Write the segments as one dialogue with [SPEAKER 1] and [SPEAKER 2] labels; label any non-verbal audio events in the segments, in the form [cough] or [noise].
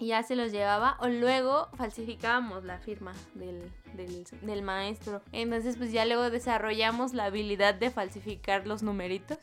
[SPEAKER 1] y ya se los llevaba o luego falsificábamos la firma del, del, del, maestro. Entonces pues ya luego desarrollamos la habilidad de falsificar los numeritos.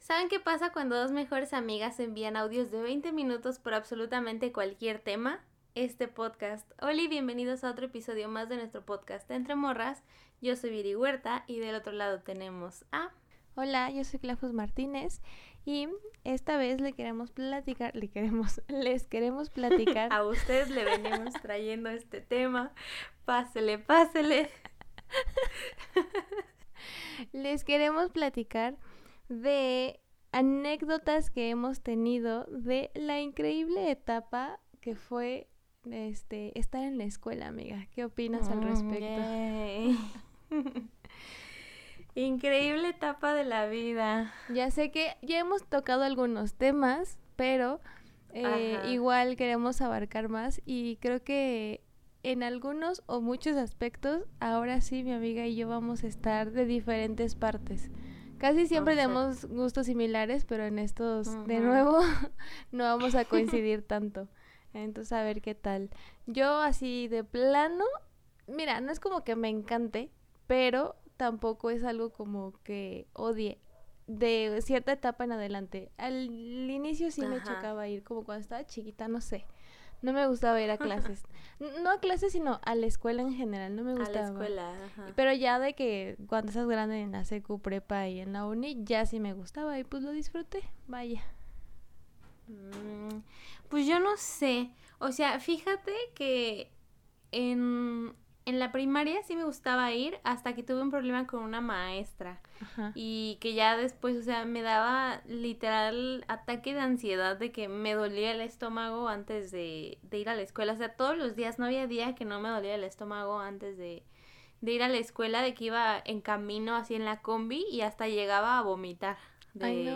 [SPEAKER 1] ¿Saben qué pasa cuando dos mejores amigas envían audios de 20 minutos por absolutamente cualquier tema? Este podcast. Hola y bienvenidos a otro episodio más de nuestro podcast Entre Morras. Yo soy Viri Huerta y del otro lado tenemos a...
[SPEAKER 2] Hola, yo soy Clafus Martínez y esta vez le queremos platicar, le queremos, [laughs] les queremos platicar. [laughs]
[SPEAKER 1] a ustedes le venimos trayendo este tema. Pásele, pásele. [laughs]
[SPEAKER 2] les queremos platicar de anécdotas que hemos tenido de la increíble etapa que fue este estar en la escuela, amiga. ¿Qué opinas al mm,
[SPEAKER 1] respecto? [laughs] increíble etapa de la vida.
[SPEAKER 2] Ya sé que ya hemos tocado algunos temas, pero eh, igual queremos abarcar más y creo que en algunos o muchos aspectos, ahora sí mi amiga y yo vamos a estar de diferentes partes. Casi siempre tenemos gustos similares, pero en estos, de nuevo, [laughs] no vamos a coincidir tanto. Entonces, a ver qué tal. Yo así de plano, mira, no es como que me encante, pero tampoco es algo como que odie de cierta etapa en adelante. Al inicio sí me chocaba ir, como cuando estaba chiquita, no sé. No me gustaba ir a clases. [laughs] no a clases, sino a la escuela en general. No me gustaba.
[SPEAKER 1] A la escuela, ajá.
[SPEAKER 2] Pero ya de que cuando estás grande en la secu, prepa y en la uni, ya sí me gustaba y pues lo disfruté. Vaya.
[SPEAKER 1] Mm, pues yo no sé. O sea, fíjate que en en la primaria sí me gustaba ir hasta que tuve un problema con una maestra y que ya después, o sea, me daba literal ataque de ansiedad de que me dolía el estómago antes de, ir a la escuela. O sea, todos los días, no había día que no me dolía el estómago antes de, ir a la escuela, de que iba en camino así en la combi y hasta llegaba a vomitar. De,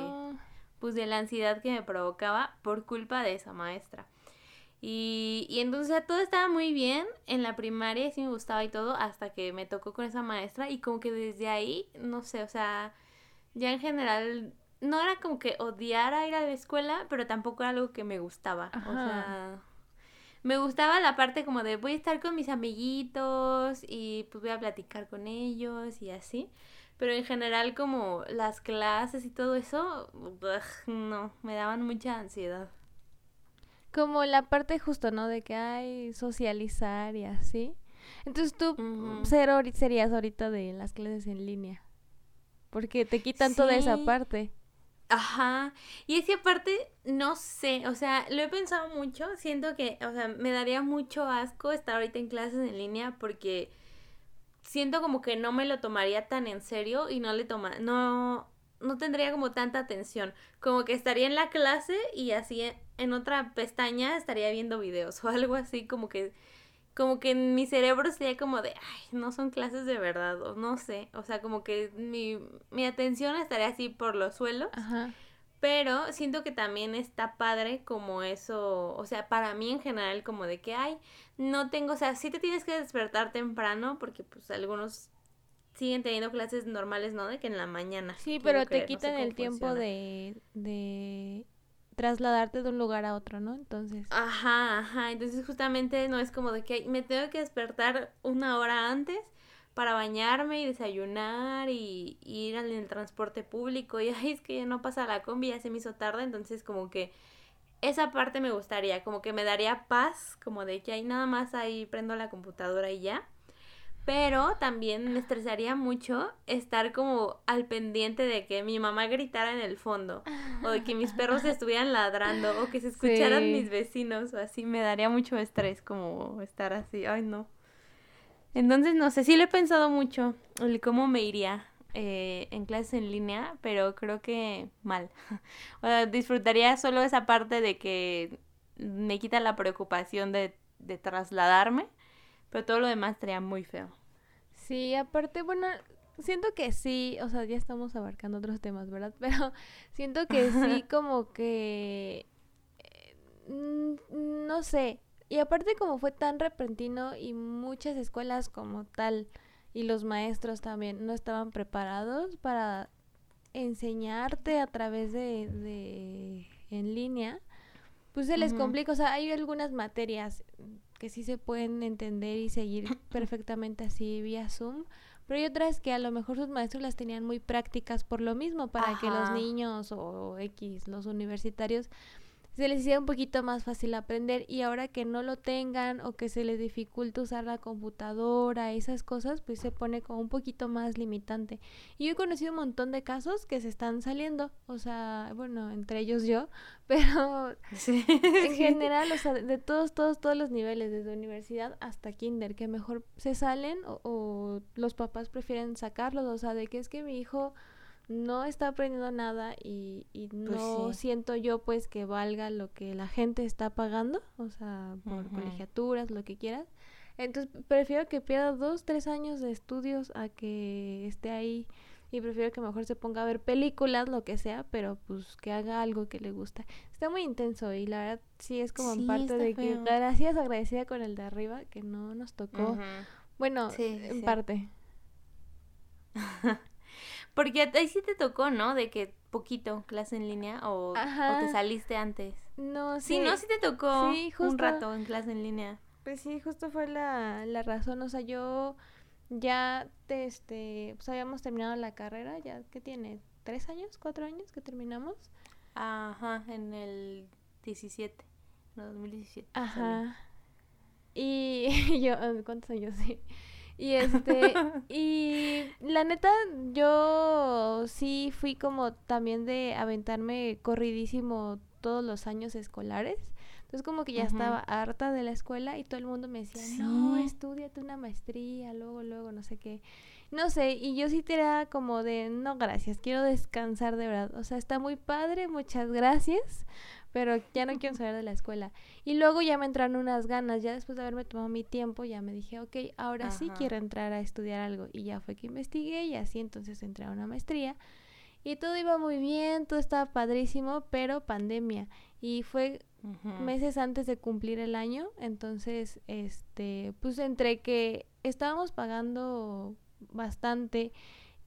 [SPEAKER 1] Pues de la ansiedad que me provocaba por culpa de esa maestra. Y, y entonces todo estaba muy bien en la primaria, sí me gustaba y todo, hasta que me tocó con esa maestra y como que desde ahí, no sé, o sea, ya en general no era como que odiara ir a la escuela, pero tampoco era algo que me gustaba. O sea, me gustaba la parte como de voy a estar con mis amiguitos y pues voy a platicar con ellos y así. Pero en general como las clases y todo eso, no, me daban mucha ansiedad.
[SPEAKER 2] Como la parte justo, ¿no? De que hay socializar y así. Entonces tú serías ahorita de las clases en línea. Porque te quitan toda esa parte.
[SPEAKER 1] Ajá. Y esa parte, no sé, o sea, lo he pensado mucho. Siento que, o sea, me daría mucho asco estar ahorita en clases en línea porque siento como que no me lo tomaría tan en serio y no le toma, no, no tendría como tanta atención. Como que estaría en la clase y así en otra pestaña estaría viendo videos [laughs] o algo así como que como que en mi cerebro sería como de, ay, no son clases de verdad, o no sé, o sea, como que mi, mi atención estaría así por los suelos, pero siento que también está padre como eso, o sea, para mí en general como de que, ay, no tengo, o sea, sí te tienes que despertar temprano, porque pues algunos siguen teniendo clases normales, ¿no? De que en la mañana.
[SPEAKER 2] Sí, pero te quitan el tiempo de, de trasladarte de un lugar a otro, ¿no? Entonces.
[SPEAKER 1] Ajá, ajá. Entonces justamente no es como de que me tengo que despertar una hora antes para bañarme y desayunar y, ir al el transporte público [laughs] y ay, es que ya no pasa la combi, ya se me hizo tarde, entonces como que esa parte me gustaría, como que me daría paz, como de que hay nada más ahí prendo la computadora y ya. Pero también me estresaría mucho estar como al pendiente de que mi mamá gritara en el fondo, o de que mis perros [laughs] estuvieran ladrando, o que se escucharan mis vecinos, o así. Me daría mucho estrés como estar así. Ay, no. Entonces, no sé, sí le he pensado mucho el cómo me iría eh, en clases en línea, pero creo que mal. [laughs] o sea, disfrutaría solo esa parte de que me quita la preocupación de, de trasladarme pero todo lo demás estaría muy feo.
[SPEAKER 2] Sí, aparte, bueno, siento que sí, o sea, ya estamos abarcando otros temas, ¿verdad? [laughs] Pero siento que sí, [laughs] como que... Eh, no sé. Y aparte como fue tan repentino y muchas escuelas como tal y los maestros también no estaban preparados para enseñarte a través de, de en línea, pues se les complica, o sea, hay algunas materias que sí se pueden entender y seguir [coughs] perfectamente así vía Zoom, pero hay otras que a lo mejor sus maestros las tenían muy prácticas por lo mismo, para que los niños o X, los universitarios, se les hiciera un poquito más fácil aprender y ahora que no lo tengan o que se les dificulta usar la computadora, esas cosas, pues se pone como un poquito más limitante. Y yo he conocido un montón de casos que se están saliendo, o sea, bueno, entre ellos yo, [laughs] pero [laughs] en general, o sea, de todos, todos, todos los niveles, desde universidad hasta kinder, que mejor se salen o, o los papás prefieren sacarlos, o sea, de que es que mi hijo no está aprendiendo nada y, y pues no siento yo pues que valga lo que la gente está pagando, o sea, por colegiaturas, lo que quieras. Entonces prefiero que pierda dos, tres años de estudios a que esté ahí y prefiero que mejor se ponga a ver películas, lo que sea, pero pues que haga algo que le gusta. Está muy intenso y la verdad sí es como en parte de que gracias agradecida con el de arriba que no nos tocó. Bueno, en parte. [laughs]
[SPEAKER 1] Porque ahí sí te tocó, ¿no? De que poquito clase en línea o, te saliste antes.
[SPEAKER 2] No,
[SPEAKER 1] sí. Sí, no, sí te tocó un rato en clase en línea.
[SPEAKER 2] Pues sí, justo fue la, la razón. O sea, yo ya, este, pues habíamos terminado la carrera, ya, ¿qué tiene? ¿Tres años? ¿Cuatro años que terminamos?
[SPEAKER 1] Ajá, en el 17, no, 2017.
[SPEAKER 2] Ajá. Y [laughs] yo, ¿cuántos años? Sí. Y este, [laughs] y la neta, yo sí fui como también de aventarme corridísimo todos los años escolares. Entonces como que ya estaba harta de la escuela y todo el mundo me decía, no, estudiate una maestría, luego, luego, no sé qué. No sé, y yo sí era como de, no, gracias, quiero descansar de verdad. O sea, está muy padre, muchas gracias, pero ya no quiero saber de la escuela. Y luego ya me entraron unas ganas, ya después de haberme tomado mi tiempo, ya me dije, ok, ahora sí quiero entrar a estudiar algo. Y ya fue que investigué y así entonces entré a una maestría. Y todo iba muy bien, todo estaba padrísimo, pero pandemia. Y fue meses antes de cumplir el año, entonces, este, pues entre que estábamos pagando bastante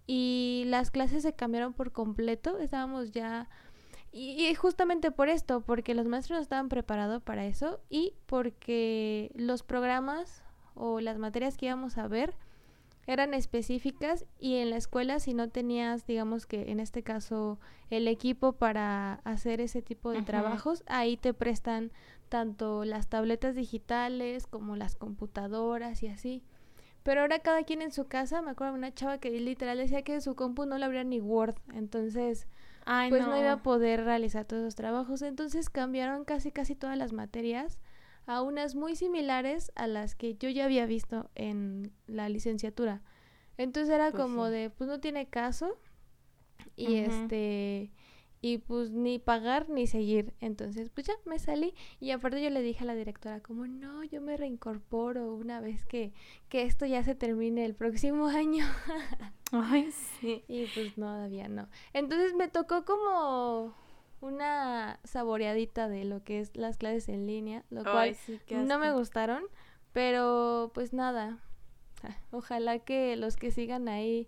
[SPEAKER 2] y las clases se cambiaron por completo, estábamos ya y, justamente por esto, porque los maestros no estaban preparados para eso y porque los programas o las materias que íbamos a ver eran específicas y en la escuela si no tenías, digamos que en este caso, el equipo para hacer ese tipo de trabajos, ahí te prestan tanto las tabletas digitales como las computadoras y así. Pero ahora cada quien en su casa, me acuerdo de una chava que literal decía que su compu no lo abría ni Word, entonces pues no. iba a poder realizar todos los trabajos. Entonces cambiaron casi casi todas las materias a unas muy similares a las que yo ya había visto en la licenciatura. Entonces era pues como de, pues no tiene caso. Y este y pues ni pagar ni seguir. Entonces, pues ya me salí y aparte yo le dije a la directora como, "No, yo me reincorporo una vez que que esto ya se termine el próximo [laughs] año."
[SPEAKER 1] Ay, sí.
[SPEAKER 2] Y pues no, todavía no. Entonces me tocó como una saboreadita de lo que es las clases en línea, lo cual no me gustaron, pero pues nada. Ojalá que los que sigan ahí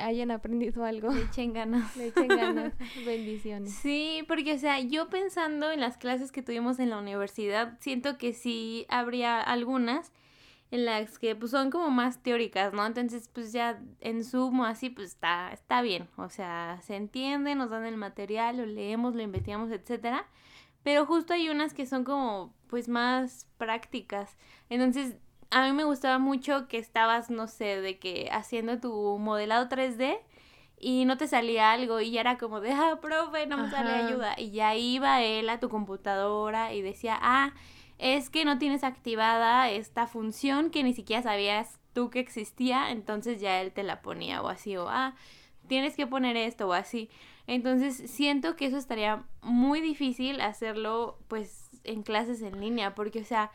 [SPEAKER 2] hayan aprendido algo.
[SPEAKER 1] Le echen ganas. [laughs]
[SPEAKER 2] Le echen ganas. [laughs] Bendiciones.
[SPEAKER 1] Sí, porque, o sea, yo pensando en las clases que tuvimos en la universidad, siento que sí habría algunas en las que pues son como más teóricas, ¿no? Entonces, pues ya en sumo así, pues está, está bien. O sea, se entiende, nos dan el material, lo leemos, lo investigamos, etcétera. Pero justo hay unas que son como, pues, más prácticas. Entonces, a mí me gustaba mucho que estabas, no sé, de que haciendo tu modelado 3D y no te salía algo y ya era como de, ah, profe, no me sale ayuda. Y ya iba él a tu computadora y decía, ah, es que no tienes activada esta función que ni siquiera sabías tú que existía, entonces ya él te la ponía o así, o ah, tienes que poner esto o así. Entonces siento que eso estaría muy difícil hacerlo pues en clases en línea, porque o sea,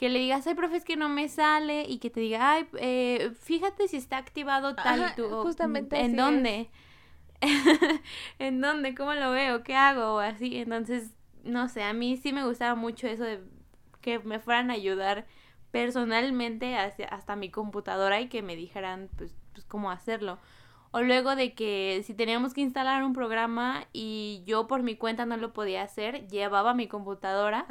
[SPEAKER 1] que le digas, ay, profe, es que no me sale, y que te diga, ay, eh, fíjate si está activado tal y tú, justamente ¿en dónde? [laughs] ¿En dónde? ¿Cómo lo veo? ¿Qué hago? O así, entonces, no sé, a mí sí me gustaba mucho eso de que me fueran a ayudar personalmente hasta mi computadora y que me dijeran pues, pues cómo hacerlo. O luego de que si teníamos que instalar un programa y yo por mi cuenta no lo podía hacer, llevaba mi computadora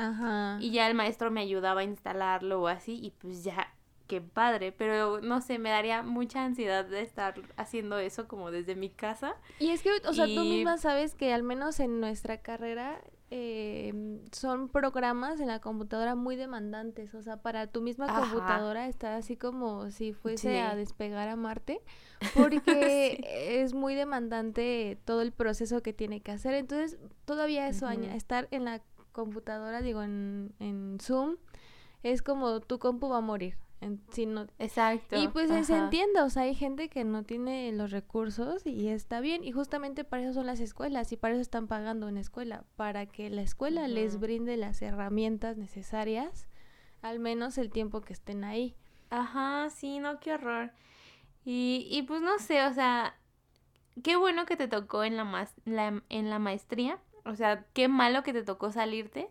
[SPEAKER 1] y ya el maestro me ayudaba a instalarlo o así y pues ya, qué padre. Pero no sé, me daría mucha ansiedad de estar haciendo eso como desde mi casa.
[SPEAKER 2] Y es que, o sea, tú misma sabes que al menos en nuestra carrera eh, son programas en la computadora muy demandantes. O sea, para tu misma computadora está así como si fuese a despegar a Marte, [laughs] porque es muy demandante todo el proceso que tiene que hacer. Entonces, todavía eso, estar en la computadora, digo, en, en Zoom, es como tu compu va a morir.
[SPEAKER 1] Exacto.
[SPEAKER 2] Y pues se entiende, o sea, hay gente que no tiene los recursos y está bien. Y justamente para eso son las escuelas y para eso están pagando una escuela, para que la escuela les brinde las herramientas necesarias, al menos el tiempo que estén ahí.
[SPEAKER 1] Ajá, sí, no, qué horror. Y, y pues no sé, o sea, qué bueno que te tocó en la, la, en la maestría. O sea, qué malo que te tocó salirte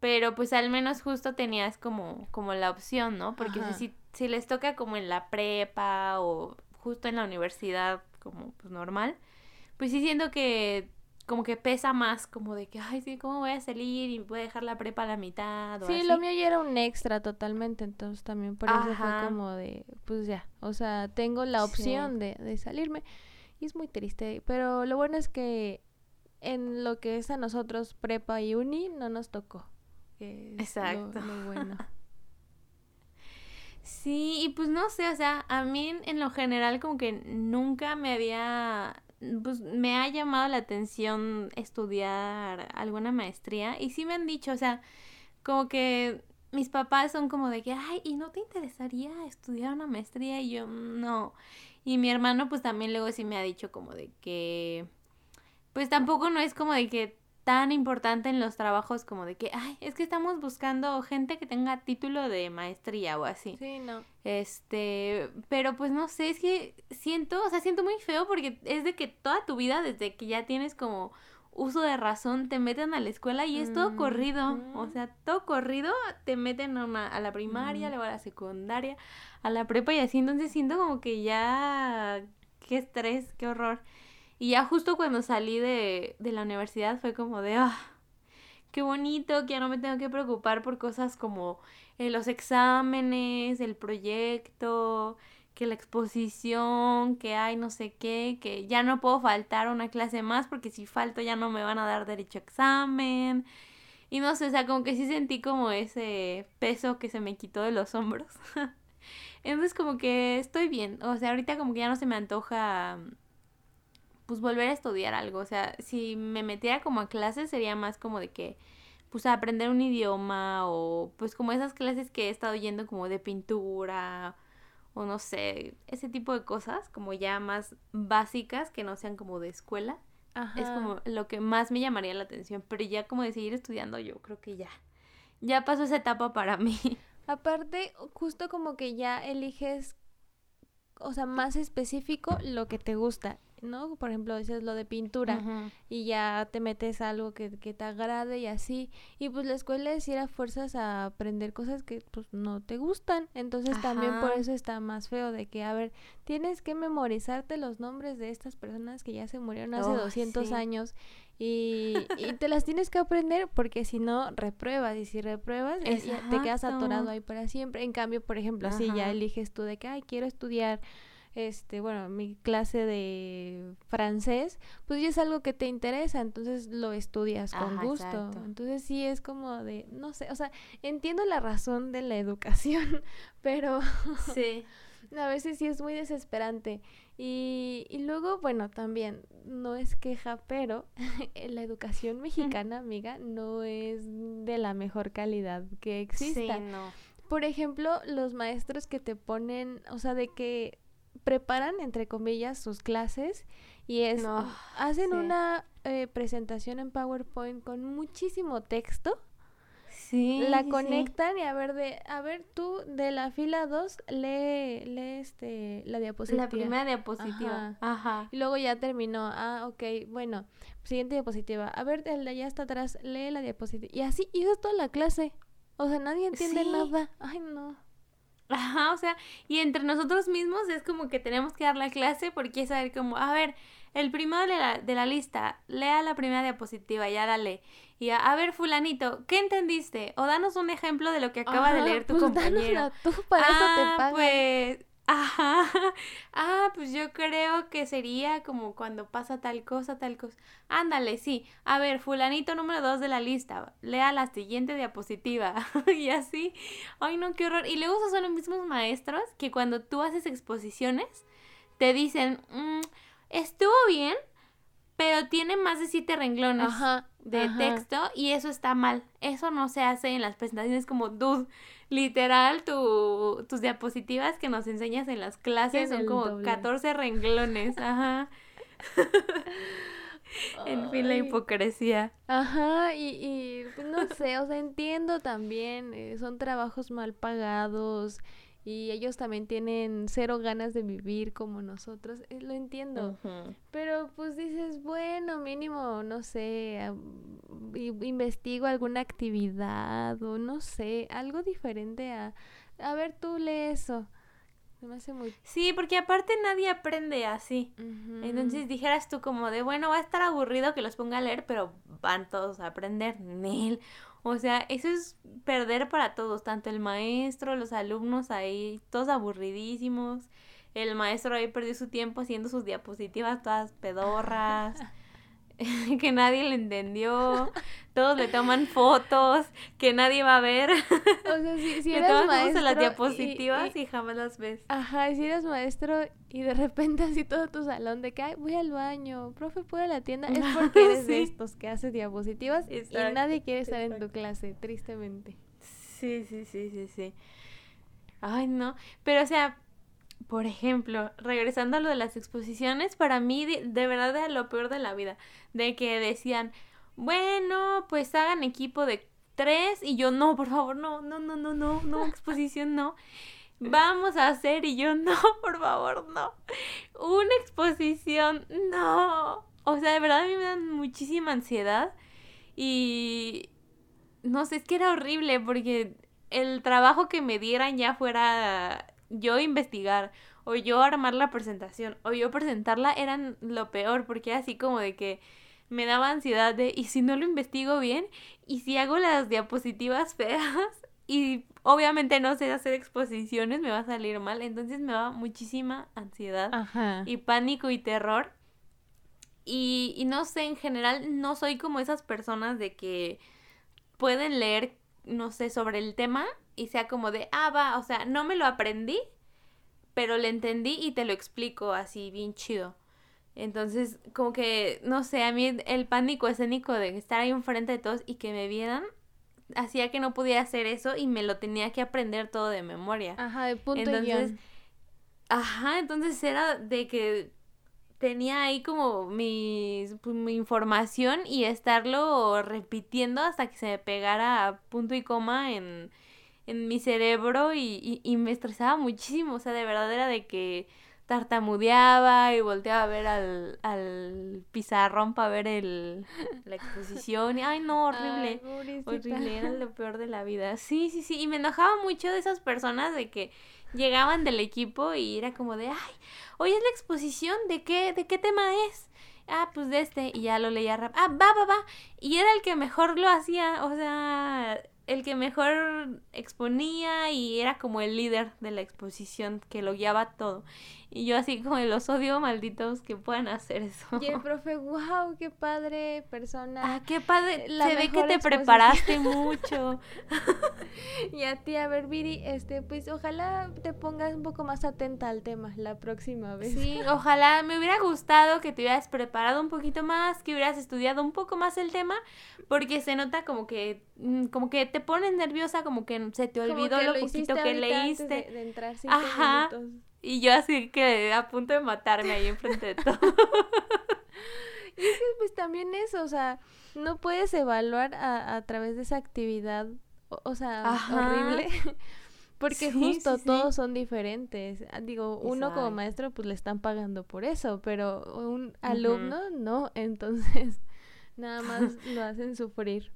[SPEAKER 1] pero pues al menos justo tenías como, como la opción, ¿no? Porque si, si les toca como en la prepa o justo en la universidad como pues normal, pues sí siento que como que pesa más, como de que, ay, sí, ¿cómo voy a salir y voy a dejar la prepa a la mitad? O
[SPEAKER 2] sí, lo mío ya era un extra totalmente, entonces también por eso fue como de, pues ya, o sea, tengo la opción de, de salirme y es muy triste, pero lo bueno es que en lo que es a nosotros prepa y uni no nos tocó. Exacto. bueno. [laughs]
[SPEAKER 1] sí, y pues no sé, o sea, a mí en lo general como que nunca me había, pues me ha llamado la atención estudiar alguna maestría y sí me han dicho, o sea, como que mis papás son como de que, ay, ¿y no te interesaría estudiar una maestría? Y yo, no. Y mi hermano pues también luego sí me ha dicho como de que, pues tampoco no es como de que tan importante en los trabajos como de que, ay, es que estamos buscando gente que tenga título de maestría o así.
[SPEAKER 2] Sí, no.
[SPEAKER 1] Este, pero pues no sé, es que siento, o sea, siento muy feo porque es de que toda tu vida, desde que ya tienes como uso de razón, te meten a la escuela y es todo corrido. O sea, todo corrido, te meten a, una, a la primaria, luego a la secundaria, a la prepa y así. Entonces siento como que ya, qué estrés, qué horror. Y ya justo cuando salí de, la universidad fue como de, ah, qué bonito, que ya no me tengo que preocupar por cosas como eh, los exámenes, el proyecto, que la exposición, que hay no sé qué, que ya no puedo faltar una clase más porque si falto ya no me van a dar derecho a examen. Y no sé, o sea, como que sí sentí como ese peso que se me quitó de los hombros. [laughs] Entonces como que estoy bien, o sea, ahorita como que ya no se me antoja pues volver a estudiar algo. O sea, si me metiera como a clases sería más como de que, pues aprender un idioma o pues como esas clases que he estado yendo como de pintura o no sé, ese tipo de cosas como ya más básicas que no sean como de escuela. Es como lo que más me llamaría la atención, pero ya como de seguir estudiando yo creo que ya. Ya pasó esa etapa para [laughs] mí.
[SPEAKER 2] Aparte, justo como que ya eliges, o sea, más específico lo que te gusta. ¿No? Por ejemplo, dices lo de pintura y ya te metes algo que, que, te agrade y así. Y pues la escuela es ir a fuerzas a aprender cosas que pues no te gustan. Entonces también por eso está más feo de que, a ver, tienes que memorizarte los nombres de estas personas que ya se murieron hace 200 años y, [laughs] y, te las tienes que aprender porque si no, repruebas. Y si repruebas, te quedas atorado ahí para siempre. En cambio, por ejemplo, así ya eliges tú de que, ay, quiero estudiar este, bueno, mi clase de francés, pues ya es algo que te interesa, entonces lo estudias con gusto. Entonces sí es como de, no sé, o sea, entiendo la razón de la educación, [laughs] pero sí. [laughs] a veces sí es muy desesperante. Y, y luego, bueno, también, no es queja, pero [laughs] la educación mexicana, amiga, no es de la mejor calidad que exista. Sí, no. Por ejemplo, los maestros que te ponen, o sea, de que preparan, entre comillas, sus clases y es, hacen una eh, presentación en PowerPoint con muchísimo texto. Sí, la conectan y a ver de a ver tú de la fila 2 lee lee este la diapositiva.
[SPEAKER 1] La primera diapositiva.
[SPEAKER 2] Ajá. Y luego ya terminó. Ah, ok, bueno, siguiente diapositiva. A ver, el de allá está atrás, lee la diapositiva. Y así, es toda la clase. O sea, nadie entiende nada. Ay, no.
[SPEAKER 1] Ajá, o sea, y entre nosotros mismos es como que tenemos que dar la clase porque es saber como, a ver, el primero de la, de la lista, lea la primera diapositiva, ya la lee. Y a, ver, fulanito, ¿qué entendiste? O danos un ejemplo de lo que acaba de leer tu
[SPEAKER 2] pues
[SPEAKER 1] compañero.
[SPEAKER 2] Tú, para eso te
[SPEAKER 1] ah,
[SPEAKER 2] pagan.
[SPEAKER 1] pues, ajá. [laughs] Ah, pues yo creo que sería como cuando pasa tal cosa, tal cosa. Ándale, sí. A ver, fulanito número dos de la lista, lea la siguiente diapositiva. [laughs] y así. Ay, no, qué horror. Y luego son los mismos maestros que cuando tú haces exposiciones, te dicen, mm, estuvo bien, pero tiene más de siete renglones de texto y eso está mal. Eso no se hace en las presentaciones como dude. Literal, tu, tus diapositivas que nos enseñas en las clases son como 14 renglones. Ajá. [laughs] en fin, la hipocresía.
[SPEAKER 2] Ajá, y, y pues, no sé, o sea, entiendo también, eh, son trabajos mal pagados y ellos también tienen cero ganas de vivir como nosotros, eh, lo entiendo. Pero pues dices, bueno, mínimo, no sé, investigo alguna actividad o no sé, algo diferente a, a ver, tú lee eso. Me hace muy...
[SPEAKER 1] Sí, porque aparte nadie aprende así. Entonces dijeras tú como de, bueno, va a estar aburrido que los ponga a leer, pero van todos a aprender. Nel. O sea, eso es perder para todos, tanto el maestro, los alumnos ahí, todos aburridísimos. El maestro ahí perdió su tiempo haciendo sus diapositivas todas pedorras. [laughs] [laughs] que nadie le entendió, todos le toman fotos, que nadie va a ver. [laughs] O sea, si, si eres maestro las diapositivas y, jamás las ves.
[SPEAKER 2] Ajá, si eres maestro y de repente así todo tu salón de que Ay, voy al baño, profe, ¿puedo a la tienda? Es [laughs] porque eres de estos que hace diapositivas y nadie quiere estar en tu clase, tristemente.
[SPEAKER 1] Sí, sí, sí, sí, sí. Ay, no. Pero, o sea, por ejemplo, regresando a lo de las exposiciones, para mí de, verdad era lo peor de la vida, de que decían, bueno, pues hagan equipo de tres y yo no, por favor, no, no, no, no, no, no, exposición no. Vamos a hacer y yo no, [laughs] por favor, no. Una exposición, no. O sea, de verdad a mí me dan muchísima ansiedad y no sé, es que era horrible porque el trabajo que me dieran ya fuera yo investigar o yo armar la presentación o yo presentarla eran lo peor porque así como de que me daba ansiedad de y si no lo investigo bien y si hago las diapositivas feas [laughs] y obviamente no sé hacer exposiciones me va a salir mal entonces me daba muchísima ansiedad y pánico y terror. Y, y no sé en general no soy como esas personas de que pueden leer no sé sobre el tema y sea como de, ah, va, o sea, no me lo aprendí, pero le entendí y te lo explico así bien chido. Entonces, como que, no sé, a mí el pánico escénico de estar ahí enfrente de todos y que me vieran, hacía que no pudiera hacer eso y me lo tenía que aprender todo de memoria.
[SPEAKER 2] Ajá, de punto
[SPEAKER 1] entonces, Ajá, entonces era de que tenía ahí como mi, pues, mi información y estarlo repitiendo hasta que se me pegara punto y coma en, en mi cerebro y, y, me estresaba muchísimo, o sea, de verdad era de que tartamudeaba y volteaba a ver al, al pizarrón para ver el, [laughs] la exposición y ay no, horrible, horrible, era lo peor de la vida. Sí, sí, sí, y me enojaba mucho de esas personas de que llegaban del equipo y era como de, ay, hoy es la exposición, ¿de qué, de qué tema es? Ah, pues de este, y ya lo leía rápido. Ah, va, va, va. Y era el que mejor lo hacía, o sea, el que mejor exponía y era como el líder de la exposición que lo guiaba todo. Y yo así como los odio malditos que puedan hacer eso.
[SPEAKER 2] Y el [laughs] profe, wow, qué padre persona.
[SPEAKER 1] Ah, qué padre. Se ve que te preparaste [laughs] mucho.
[SPEAKER 2] y a ti, a ver, Viri, este, pues ojalá te pongas un poco más atenta al tema la próxima vez.
[SPEAKER 1] Sí, [laughs] ojalá me hubiera gustado que te hubieras preparado un poquito más, que hubieras estudiado un poco más el tema, porque se nota como que, mm, como que te pones nerviosa, como que se te olvidó lo, poquito que leíste.
[SPEAKER 2] de, entrar Ajá.
[SPEAKER 1] Y yo así que a punto de matarme ahí enfrente de todo. [laughs]
[SPEAKER 2] y es que pues también eso, o sea, no puedes evaluar a, a través de esa actividad, o, sea, horrible. [laughs] Porque justo todos son diferentes. Ah, digo, uno como maestro pues le están pagando por eso, pero un alumno no, [laughs] entonces nada más lo hacen sufrir.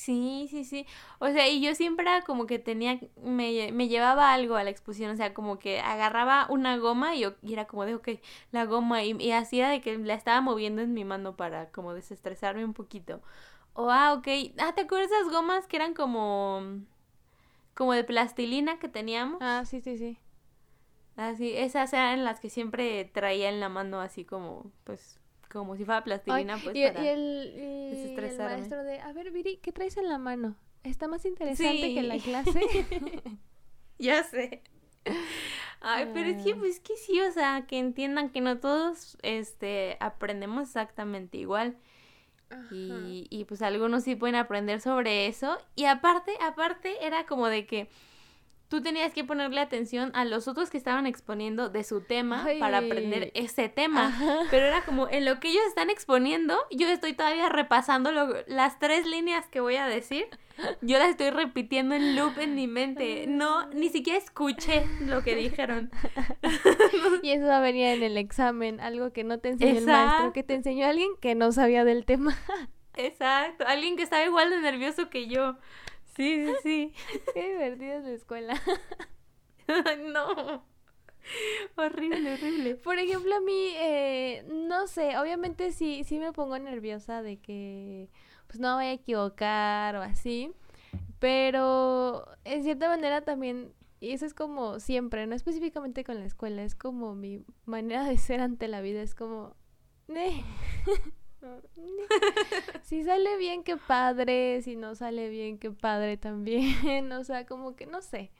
[SPEAKER 1] Sí, sí, sí. O sea, y yo siempre como que tenía, me, me llevaba algo a la exposición, o sea, como que agarraba una goma y, yo, y era como de, ok, la goma, y, y hacía de que la estaba moviendo en mi mano para como desestresarme un poquito. O, ah, ok, ah, ¿te acuerdas esas gomas que eran como, como de plastilina que teníamos?
[SPEAKER 2] Ah, sí, sí, sí.
[SPEAKER 1] Así, esas eran las que siempre traía en la mano así como, pues, como si fuera plastilina, pues,
[SPEAKER 2] y, para y el, y el maestro de, a ver, Viri, ¿qué traes en la mano? Está más interesante que la clase. [laughs]
[SPEAKER 1] ya sé. Ay, pero es que, pues, que sí, o sea, que entiendan que no todos, este, aprendemos exactamente igual. Y, y pues algunos sí pueden aprender sobre eso. Y aparte, aparte, era como de que tú tenías que ponerle atención a los otros que estaban exponiendo de su tema para aprender ese tema. Pero era como en lo que ellos están exponiendo, yo estoy todavía repasando las tres líneas que voy a decir. Yo las estoy repitiendo en loop en mi mente. No, ni siquiera escuché lo que dijeron.
[SPEAKER 2] y eso venir en el examen, algo que no te enseñó el maestro, que te enseñó alguien que no sabía del tema. [laughs]
[SPEAKER 1] Exacto, alguien que estaba igual de nervioso que yo. Sí, sí, sí. [laughs]
[SPEAKER 2] Qué divertida es la escuela. [laughs]
[SPEAKER 1] no. Horrible, horrible.
[SPEAKER 2] Por ejemplo, a mí, eh, no sé, obviamente sí, sí me pongo nerviosa de que pues no voy a equivocar o así. Pero en cierta manera también, y eso es como siempre, no específicamente con la escuela, es como mi manera de ser ante la vida, es como... [laughs] [laughs] si sale bien, qué padre. Si no sale bien, qué padre también. [laughs] o sea, como que no sé.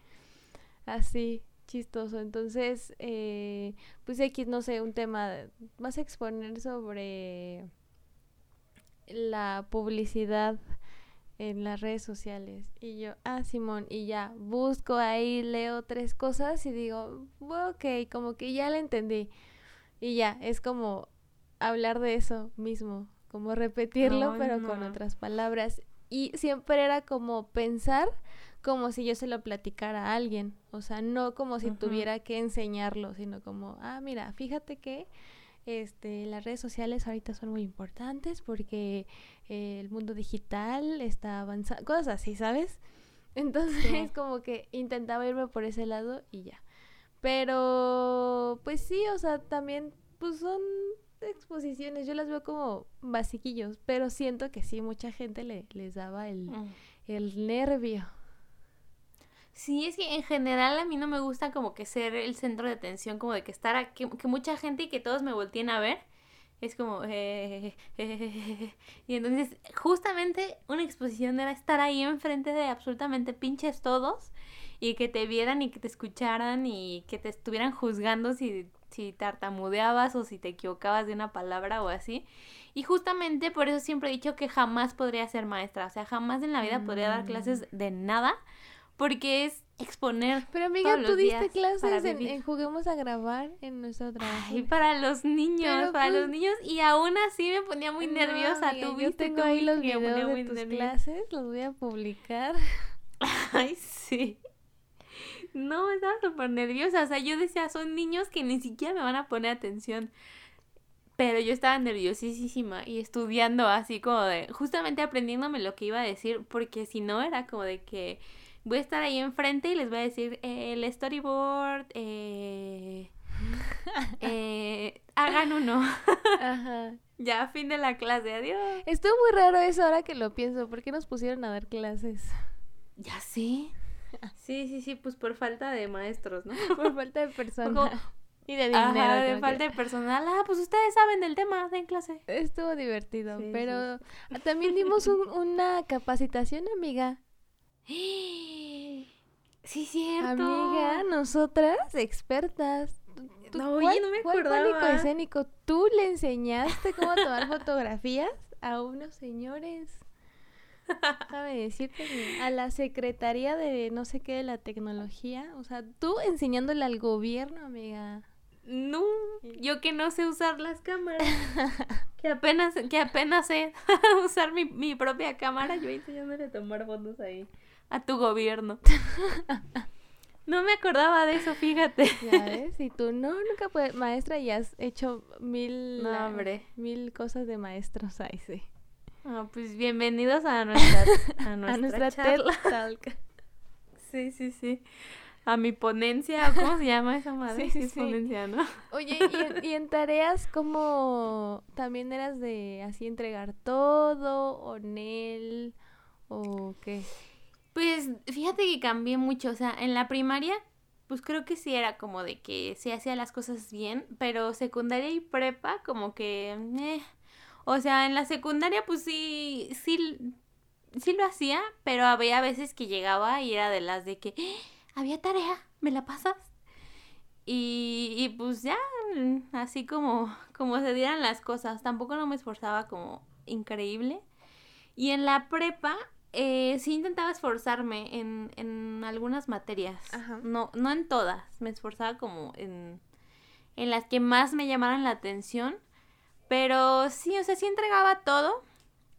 [SPEAKER 2] Así, chistoso. Entonces, eh, pues aquí, no sé, un tema. Vas a exponer sobre la publicidad en las redes sociales. Y yo, ah, Simón, y ya, busco ahí, leo tres cosas y digo, ok, como que ya la entendí. Y ya, es como, hablar de eso mismo, como repetirlo, pero con otras palabras. Y siempre era como pensar como si yo se lo platicara a alguien, o sea, no como si tuviera que enseñarlo, sino como, ah, mira, fíjate que este, las redes sociales ahorita son muy importantes porque el mundo digital está avanzando, cosas así, ¿sabes? [laughs] Entonces, como que intentaba irme por ese lado y ya. Pero, pues sí, o sea, también, pues son exposiciones, yo las veo como basiquillos, pero siento que sí, mucha gente le, les daba el, mm. el nervio.
[SPEAKER 1] Sí, es que en general a mí no me gusta como que ser el centro de atención, como de que estar, aquí, que, mucha gente y que todos me volteen a ver. Es como... [laughs] Eh, y entonces justamente una exposición era estar ahí enfrente de absolutamente pinches todos y que te vieran y que te escucharan y que te estuvieran juzgando si si tartamudeabas o si te equivocabas de una palabra o así. Y justamente por eso siempre he dicho que jamás podría ser maestra, o sea, jamás en la vida podría dar clases mm. de nada, porque es exponer.
[SPEAKER 2] Pero amiga, tú diste clases en, Juguemos a grabar en nuestro trabajo.
[SPEAKER 1] Y para los niños, para los pues niños, y aún así me ponía muy nerviosa. tú
[SPEAKER 2] yo tengo ahí los videos de tus clases, los voy a publicar. [laughs]
[SPEAKER 1] Ay, sí. No, estaba súper nerviosa. O sea, yo decía, son niños que ni siquiera me van a poner atención. Pero yo estaba nerviosísima y estudiando así como de, justamente aprendiéndome lo que iba a decir, porque si no era como de que voy a estar ahí enfrente y les voy a decir el storyboard, eh, [laughs] eh, hagan uno. Ajá. [laughs] Ya, fin de la clase, adiós.
[SPEAKER 2] Estuvo muy raro eso ahora que lo pienso. ¿Por qué nos pusieron a dar clases?
[SPEAKER 1] Ya sí. [laughs] Sí, sí, sí, pues por falta de maestros, ¿no? [laughs]
[SPEAKER 2] Por falta de personal. Y de dinero.
[SPEAKER 1] de falta de personal. Ah, pues ustedes saben del tema, en clase.
[SPEAKER 2] Estuvo divertido, pero [laughs] también dimos una capacitación, amiga. [gasps]
[SPEAKER 1] Sí, cierto.
[SPEAKER 2] Amiga, nosotras, expertas.
[SPEAKER 1] no, oye, no me acordaba.
[SPEAKER 2] escénico? ¿Tú le enseñaste cómo tomar fotografías a unos señores? [laughs] Sabe decirte a la Secretaría de no sé qué de la tecnología, o sea, tú enseñándole al gobierno, amiga.
[SPEAKER 1] No, yo que no sé usar las cámaras. [laughs] que apenas que apenas sé [laughs] usar mi, mi propia cámara, yo enseñándole a tomar fotos ahí a tu gobierno. No me acordaba de eso, fíjate.
[SPEAKER 2] Ya ves, y tú no, nunca puedes, maestra, y has hecho mil, mil cosas de maestros ahí, sí.
[SPEAKER 1] Ah, pues bienvenidos a nuestra, [laughs] a nuestra,
[SPEAKER 2] a nuestra
[SPEAKER 1] charla. [laughs] sí, sí, sí. A mi ponencia, ¿cómo se llama esa madre? Sí, sí, sí. ponencia, ¿no?
[SPEAKER 2] Oye, ¿y en, y en tareas cómo también eras de así entregar todo o Nel o qué?
[SPEAKER 1] Pues fíjate que cambié mucho, o sea, en la primaria pues creo que sí era como de que se hacía las cosas bien, pero secundaria y prepa como que... Eh. O sea, en la secundaria pues sí, sí, sí lo hacía, pero había veces que llegaba y era de las de que ¡Eh! había tarea, ¿me la pasas? Y, y pues ya, así como, como se dieran las cosas, tampoco no me esforzaba como increíble. Y en la prepa eh, sí intentaba esforzarme en, en algunas materias. No, no en todas. Me esforzaba como en, en las que más me llamaran la atención. Pero sí, o sea, sí entregaba todo.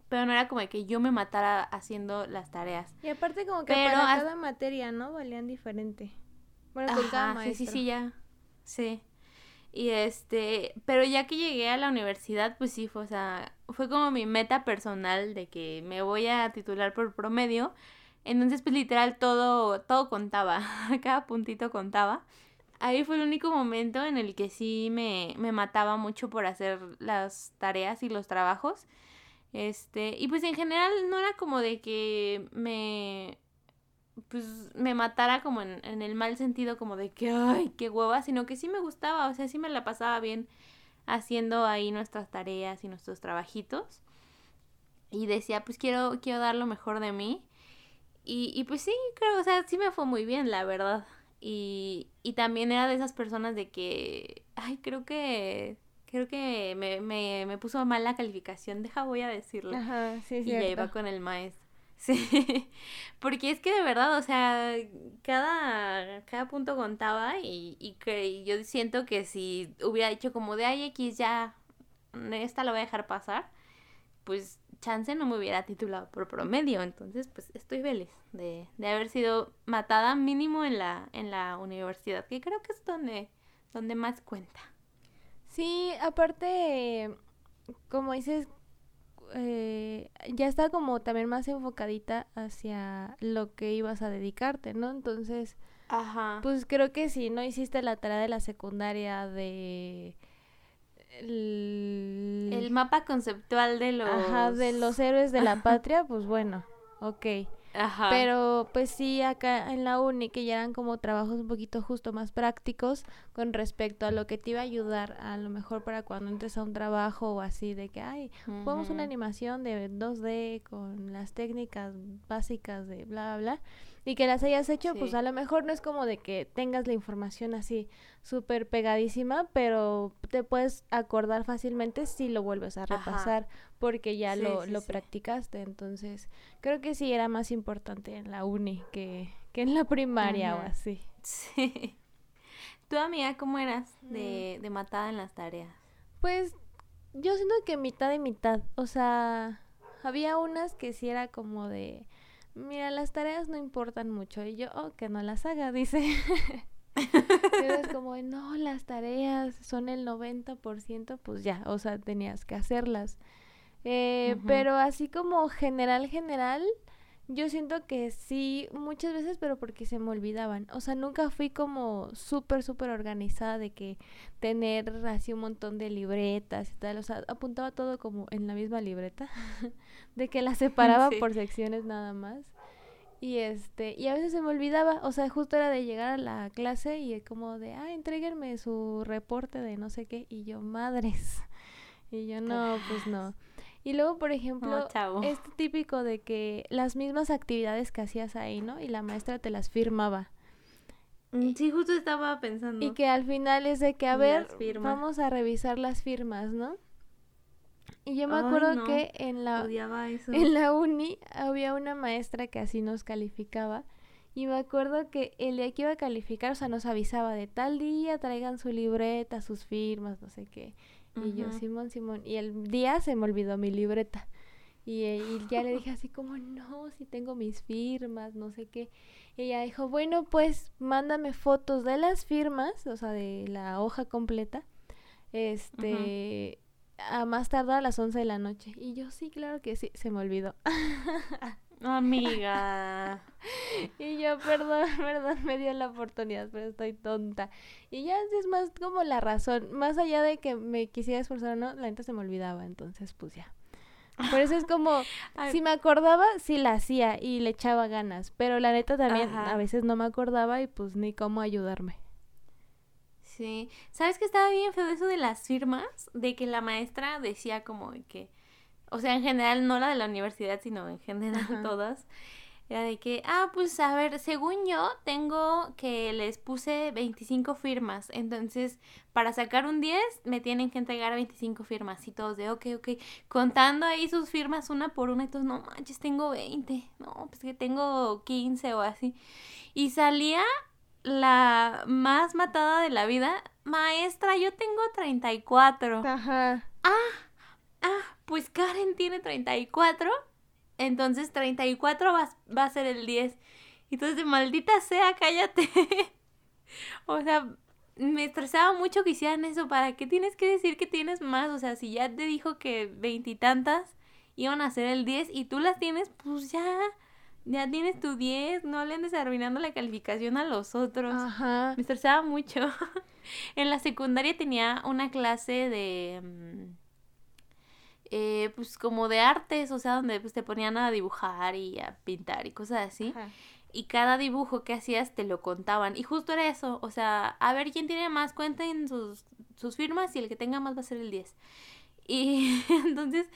[SPEAKER 1] Pero no era como que yo me matara haciendo las tareas.
[SPEAKER 2] Y aparte como que para cada materia, ¿no? Valían diferente.
[SPEAKER 1] Bueno, con cada Sí, sí, sí, ya. Sí. Y este, pero ya que llegué a la universidad, pues sí, fue, o sea, fue como mi meta personal de que me voy a titular por promedio. Entonces, pues literal todo, todo contaba, [laughs] cada puntito contaba. Ahí fue el único momento en el que sí me, me mataba mucho por hacer las tareas y los trabajos. Este, y pues en general no era como de que me, pues me matara como en, en, el mal sentido, como de que, ay, qué hueva, sino que sí me gustaba, o sea, sí me la pasaba bien haciendo ahí nuestras tareas y nuestros trabajitos. Y decía, pues quiero, quiero dar lo mejor de mí. Y, y pues sí, creo, o sea, sí me fue muy bien, la verdad. Y, y también era de esas personas de que, ay, creo que creo que me, me, me puso mal la calificación, [laughs] deja voy a decirlo.
[SPEAKER 2] Ajá, sí,
[SPEAKER 1] y ya iba con el maestro. [laughs] Sí, porque es que de verdad, o sea, cada, cada punto contaba y, y que yo siento que si hubiera dicho como de ay X ya, esta lo voy a dejar pasar, pues chance no me hubiera titulado por promedio, entonces pues estoy feliz de, de haber sido matada mínimo en la, en la universidad, que creo que es donde, donde más cuenta.
[SPEAKER 2] Sí, aparte, como dices, eh, ya está como también más enfocadita hacia lo que ibas a dedicarte, ¿no? Entonces,
[SPEAKER 1] Ajá.
[SPEAKER 2] pues creo que si no hiciste la tarea de la secundaria de...
[SPEAKER 1] El, mapa conceptual de los...
[SPEAKER 2] Ajá, de los héroes de la patria, pues bueno, ok.
[SPEAKER 1] Ajá.
[SPEAKER 2] Pero pues sí, acá en la uni que ya eran como trabajos un poquito justo más prácticos con respecto a lo que te iba a ayudar a lo mejor para cuando entres a un trabajo o así de que, ay, uh una animación de 2D con las técnicas básicas de bla, bla, bla y que las hayas hecho, pues a lo mejor no es como de que tengas la información así súper pegadísima, pero te puedes acordar fácilmente si lo vuelves a repasar porque ya lo, lo practicaste. Entonces, creo que sí era más importante en la uni que, que en la primaria o así.
[SPEAKER 1] Sí. [laughs] ¿Tú, amiga, cómo eras de, mm. de matada en las tareas?
[SPEAKER 2] Pues yo siento que mitad y mitad. O sea, había unas que sí era como de mira, las tareas no importan mucho. Y yo, oh, que no las haga, [laughs] dice. Es como, no, las tareas son el 90%, pues ya, o sea, tenías que hacerlas. Eh, Pero así como general, general, yo siento que sí, muchas veces, pero porque se me olvidaban. O sea, nunca fui como súper, súper organizada de que tener así un montón de libretas y tal. O sea, apuntaba todo como en la misma libreta. [laughs] de que la separaba por secciones nada más. Y este, y a veces se me olvidaba, o sea, justo era de llegar a la clase y como de, ah, entréguenme su reporte de no sé qué, y yo, madres. [laughs] Y yo, no, pues no. Y luego, por ejemplo, oh, este típico de que las mismas actividades que hacías ahí, ¿no? Y la maestra te las firmaba.
[SPEAKER 1] Mm, sí, justo estaba pensando.
[SPEAKER 2] Y que al final es de que, a ver, vamos a revisar las firmas, ¿no? Y yo me acuerdo que en la, en la uni había una maestra que así nos calificaba. Y me acuerdo que el día que iba a calificar, o sea, nos avisaba de tal día, traigan su libreta, sus firmas, no sé qué. Y yo, Simón, Simón. Y el día se me olvidó mi libreta. Y, eh, y, ya le dije así como, no, si tengo mis firmas, no sé qué. Y ella dijo, bueno, pues mándame fotos de las firmas, o sea, de la hoja completa. Este, a más tardar a las 11 de la noche. Y yo sí, claro que sí, se me olvidó. [laughs]
[SPEAKER 1] Amiga. [laughs]
[SPEAKER 2] y yo, perdón, [laughs] perdón, me dio la oportunidad, pero estoy tonta. Y ya es más como la razón, más allá de que me quisiera esforzar o no, la neta se me olvidaba, entonces pues ya. Por eso es como, [laughs] si me acordaba, sí la hacía y le echaba ganas, pero la neta también a veces no me acordaba y pues ni cómo ayudarme.
[SPEAKER 1] Sí, ¿sabes que estaba bien feo eso de las firmas? De que la maestra decía como que o sea, en general, no la de la universidad, sino en general todas, era de que, ah, pues a ver, según yo, tengo que les puse 25 firmas, entonces, para sacar un 10, me tienen que entregar 25 firmas, y todos de, ok, ok, contando ahí sus firmas una por una, y todos, no manches, tengo 20, no, pues que tengo 15 o así, y salía la más matada de la vida, maestra, yo tengo 34. Ajá. Ah, ah, pues Karen tiene 34, entonces 34 va, va a ser el 10. Entonces, maldita sea, cállate. [laughs] o sea, me estresaba mucho que hicieran eso. ¿Para qué tienes que decir que tienes más? O sea, si ya te dijo que veintitantas iban a ser el 10 y tú las tienes, pues ya, ya tienes tu 10. No le andes arruinando la calificación a los otros. Ajá. Me estresaba mucho. [laughs] en la secundaria tenía una clase de... Eh, pues como de artes, o sea, donde pues te ponían a dibujar y a pintar y cosas así. Y cada dibujo que hacías te lo contaban. Y justo era eso, o sea, a ver quién tiene más, cuenten sus, sus firmas y el que tenga más va a ser el 10. Y [laughs] entonces,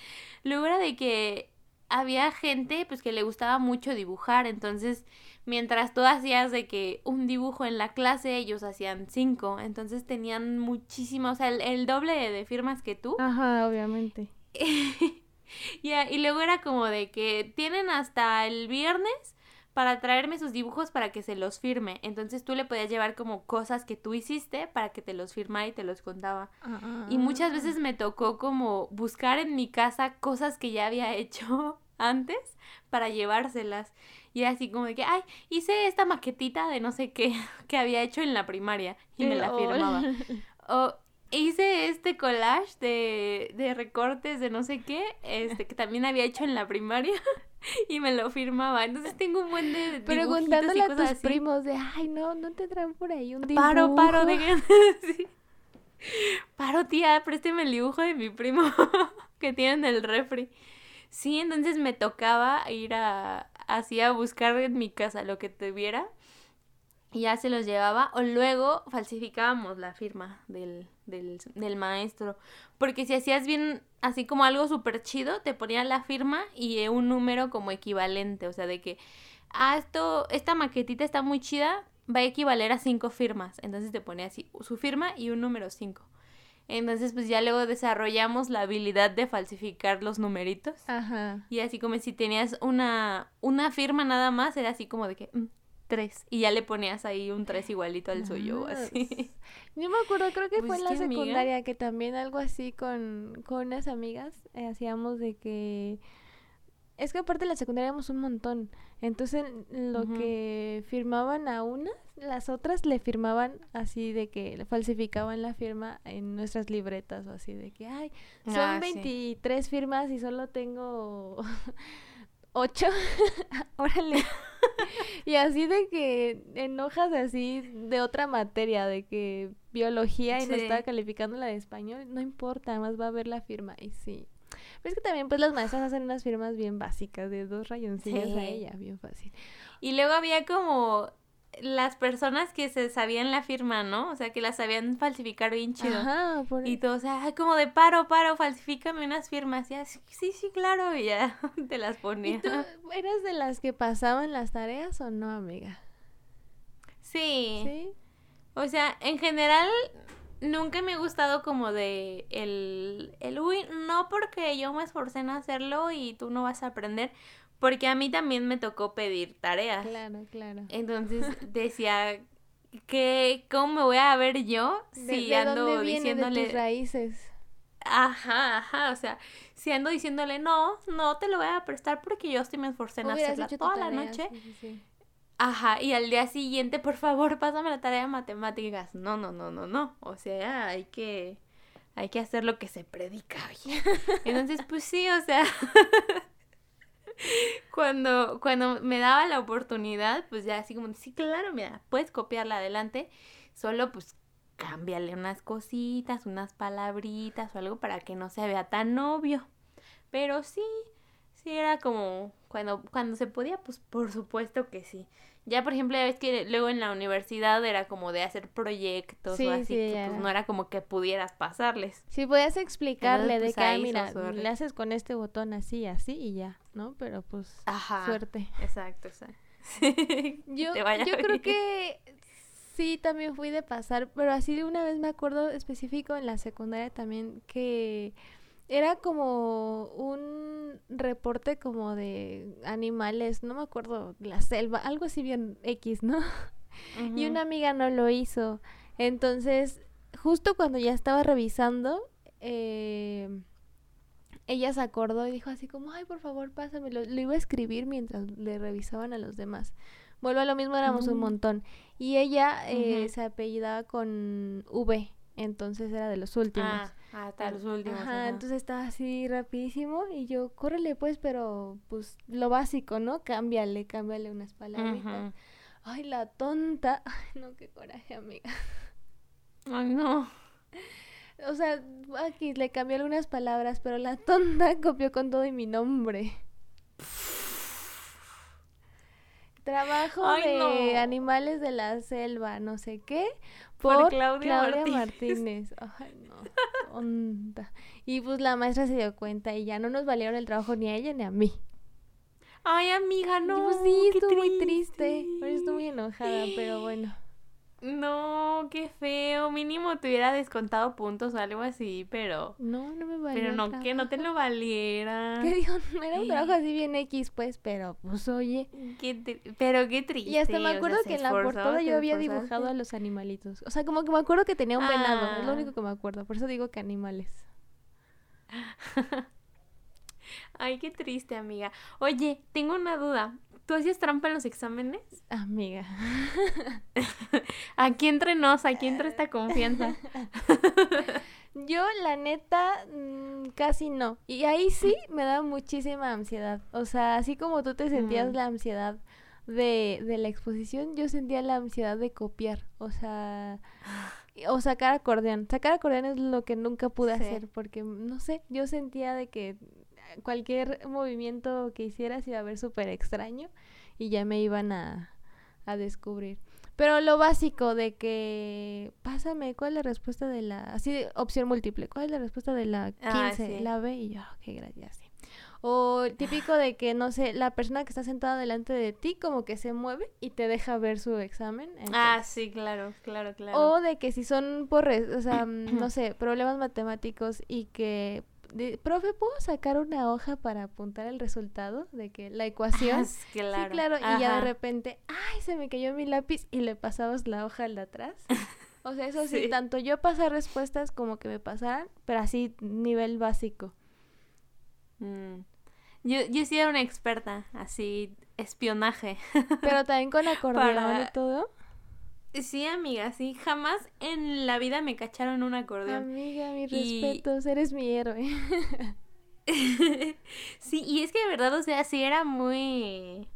[SPEAKER 1] luego era de que había gente pues que le gustaba mucho dibujar, entonces mientras tú hacías de que un dibujo en la clase, ellos hacían cinco, entonos tenían muchísimo, o sea, el, el doble de firmas que tú.
[SPEAKER 2] Ajá, obviamente. [laughs]
[SPEAKER 1] y luego era como de que tienen hasta el viernes para traerme sus dibujos para que se los firme. Entonces tú le podías llevar como cosas que tú hiciste para que te los firmara y te los contaba. Y muchas ah. veces me tocó como buscar en mi casa cosas que ya había [laughs] hecho antes para llevárselas. Y así como de que, ay, hice esta maquetita de no sé qué [laughs] que había hecho en la primaria y me la firmaba. O hice este collage de, de recortes de no sé qué, este, que también había hecho en la primaria [laughs] y me lo firmaba. Entonces tengo un buen de
[SPEAKER 2] Preguntándole a tus primos de, ay, no, no te traen por ahí un dibujo.
[SPEAKER 1] Paro, paro, de [laughs] sí. Paro, tía, présteme el dibujo de mi primo [laughs] que tiene en el refri. Sí, entonces me tocaba ir a, así a buscar en mi casa lo que tuviera y ya se los llevaba o luego falsificábamos la firma del, del, del maestro. Porque si hacías bien, así como algo súper chido, te ponían la firma y un número como equivalente. O sea, de que, ah, esto, esta maquetita está muy chida, va a equivaler a cinco firmas. Entonces te ponía así su firma y un número cinco. Entonces, pues ya luego desarrollamos la habilidad de falsificar los numeritos. Ajá. Y así como si tenías una, una firma nada más, era así como de que, mm, tres. Y ya le ponías ahí un tres igualito al suyo, así. [laughs]
[SPEAKER 2] Yo me acuerdo, creo que fue pues en la secundaria que también algo así con, con unas amigas eh, hacíamos de que... Es que aparte de la secundaria éramos un montón. Entonces lo que firmaban a unas, las otras le firmaban así de que falsificaban la firma en nuestras libretas o así de que, ay, son 23 ah, firmas y solo tengo ocho. [laughs] Órale. y así de que en hojas así de otra materia, de que biología y no estaba calificando la de español, no importa, más va a ver la firma. Y sí. Pero es que también pues las maestras hacen unas firmas bien básicas, de dos rayoncillos a ella, bien fácil.
[SPEAKER 1] Y luego había como las personas que se sabían la firma, ¿no? O sea, que la sabían falsificar bien chido. Ajá, por Y todo, o sea, como de paro, paro, falsifícame unas firmas. Y así, sí, sí, claro, y ya [laughs] te las ponía.
[SPEAKER 2] ¿Y tú eras de las que pasaban las tareas o no, amiga?
[SPEAKER 1] Sí. ¿Sí? O sea, en general, nunca me ha gustado como de el, el, uy, no porque yo me esforcé en hacerlo y tú no vas a aprender, porque a mí también me tocó pedir tareas.
[SPEAKER 2] Claro, claro.
[SPEAKER 1] Entonces [laughs] decía que cómo me voy a ver yo si ando diciéndole
[SPEAKER 2] de tus raíces.
[SPEAKER 1] Ajá, ajá, o sea, si ando diciéndole no, no te lo voy a prestar porque yo sí me esforcé en hacerla toda la noche. Ajá, y al día siguiente, por favor, pásame la tarea de matemáticas. No, no, no, no, no. O sea, hay que hay que hacer lo que se predica, oye. [laughs] Entonces, pues sí, o sea, [laughs] [laughs] cuando, cuando me daba la oportunidad, pues ya así como, sí, claro, mira, puedes copiarla adelante, solo pues cámbiale unas cositas, unas palabritas o algo para que no se vea tan obvio. Pero sí, sí era como cuando, cuando se podía, pues por supuesto que sí. Ya, por ejemplo, ya ves que luego en la universidad era como de hacer proyectos o así, que pues no era como que pudieras pasarles.
[SPEAKER 2] Sí, podías explicarle de pues, que, ah, mira, le haces con este botón así, así y ya, ¿no? Pero pues, suerte.
[SPEAKER 1] Exacto, exacto. [laughs]
[SPEAKER 2] yo, yo creo que sí, también fui de pasar, pero así de una vez me acuerdo específico en la secundaria también que era como un reporte como de animales, no me acuerdo, la selva, algo así bien X, ¿no? [laughs] Y una amiga no lo hizo. Entonces, justo cuando ya estaba revisando, eh, ella se acordó y dijo así como, ay, por favor, pásamelo. Lo iba a escribir mientras le revisaban a los demás. Vuelvo a lo mismo, éramos un montón. Y ella eh, se apellidaba con V, entonces era de los últimos.
[SPEAKER 1] Ah. Hasta los últimos.
[SPEAKER 2] Ajá, entonces estaba así rapidísimo y yo, córrele pues, pero pues lo básico, ¿no? Cámbiale, cámbiale unas palabritas. Ay, la tonta. [laughs] Ay, no, qué coraje, amiga.
[SPEAKER 1] Ay, no.
[SPEAKER 2] O sea, aquí le cambié algunas palabras, pero la tonta [laughs] copió con todo y mi nombre. Trabajo de animales de la selva, no sé qué, por, Claudia, Martínez. [laughs] Ay, no, tonta. Y pues la maestra se dio cuenta y ya no nos valieron el trabajo ni a ella ni a mí.
[SPEAKER 1] Ay, amiga, no.
[SPEAKER 2] pues sí, estuvo muy triste. estoy muy enojada, pero bueno.
[SPEAKER 1] No, qué feo. Mínimo te hubiera descontado puntos o algo así, pero.
[SPEAKER 2] No, no me valía.
[SPEAKER 1] Pero no, que no te lo [laughs] valiera.
[SPEAKER 2] ¿Qué digo? Era un trabajo así bien X, pues, pero pues oye.
[SPEAKER 1] pero qué triste.
[SPEAKER 2] Y hasta me acuerdo que en la portada yo había dibujado a los animalitos. O sea, como que me acuerdo que tenía un venado. Es lo ah. único que me acuerdo. Por eso digo que animales. [laughs]
[SPEAKER 1] Ay, qué triste, amiga. Oye, tengo una duda. ¿Tú hacías trampa en los exámenes?
[SPEAKER 2] Amiga. [laughs]
[SPEAKER 1] aquí entre nos, aquí entre esta confianza. [laughs]
[SPEAKER 2] Yo, la neta, mm, casi no. Y ahí sí me da muchísima ansiedad. O sea, así como tú te sentías mm. la ansiedad de, de la exposición, yo sentía la ansiedad de copiar. O sea, [sighs] o sacar acordeón. Sacar acordeón es lo que nunca pude hacer porque, no sé, yo sentía de que cualquier movimiento que hicieras iba a ver súper extraño y ya me iban a, a descubrir. Pero lo básico de que, pásame, ¿cuál es la respuesta de la, así de opción múltiple, cuál es la respuesta de la 15? Ah, la B y yo, qué gracias, sí. O típico de que, no sé, la persona que está sentada delante de ti como que se mueve y te deja ver su examen.
[SPEAKER 1] ah, sí, claro, claro, claro.
[SPEAKER 2] O de que si son por, o sea, [clears throat] no sé, problemas matemáticos y que profe, ¿puedo sacar una hoja para apuntar el resultado de que la [laughs] ecuación?
[SPEAKER 1] Ah, claro.
[SPEAKER 2] Sí, claro. Y ya de repente, ay, se me cayó mi lápiz y le pasabas la hoja al de atrás. O sea, eso [laughs] sí, tanto yo pasar respuestas como que me pasaran, pero así nivel básico.
[SPEAKER 1] Mm. Yo, yo sí era una experta, así, espionaje.
[SPEAKER 2] Pero también con [laughs] acordeón y todo.
[SPEAKER 1] Sí, amiga, sí, jamás en la vida me cacharon un acordeón.
[SPEAKER 2] Amiga, mis respetos, eres mi héroe. [laughs]
[SPEAKER 1] sí, y es que de verdad, o sea, sí era muy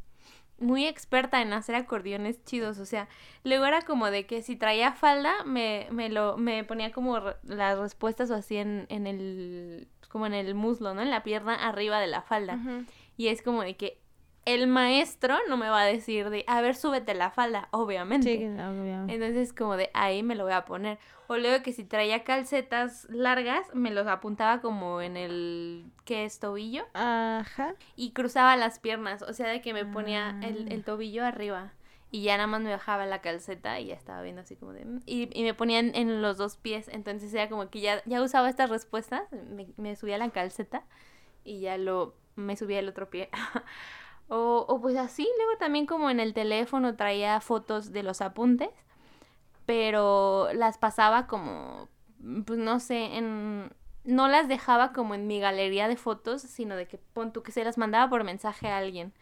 [SPEAKER 1] muy experta en hacer acordeones chidos, o sea, luego era como de que si traía falda me, me lo me ponía como las respuestas o así en, en el como en el muslo, ¿no? En la pierna arriba de la falda. Y es como de que el maestro no me va a decir de, a ver, súbete la falda, obviamente. Sí, obviamente. Entonces, como de, ahí me lo voy a poner. O luego que si traía calcetas largas, me los apuntaba como en el, ¿qué es? Tobillo.
[SPEAKER 2] Ajá.
[SPEAKER 1] Y cruzaba las piernas, o sea, de que me ponía el, ah. el tobillo arriba. Y ya nada más me bajaba la calceta y ya estaba viendo así como de... Mm", y, y me ponían en los dos pies. Entonces era como que ya, ya usaba estas respuestas. Me, me subía la calceta y ya lo... Me subía el otro pie. [laughs] O, o pues así, luego también como en el teléfono traía fotos de los apuntes, pero las pasaba como, pues no sé, en... No las dejaba como en mi galería de fotos, sino de que pon tú que se las mandaba por mensaje a alguien.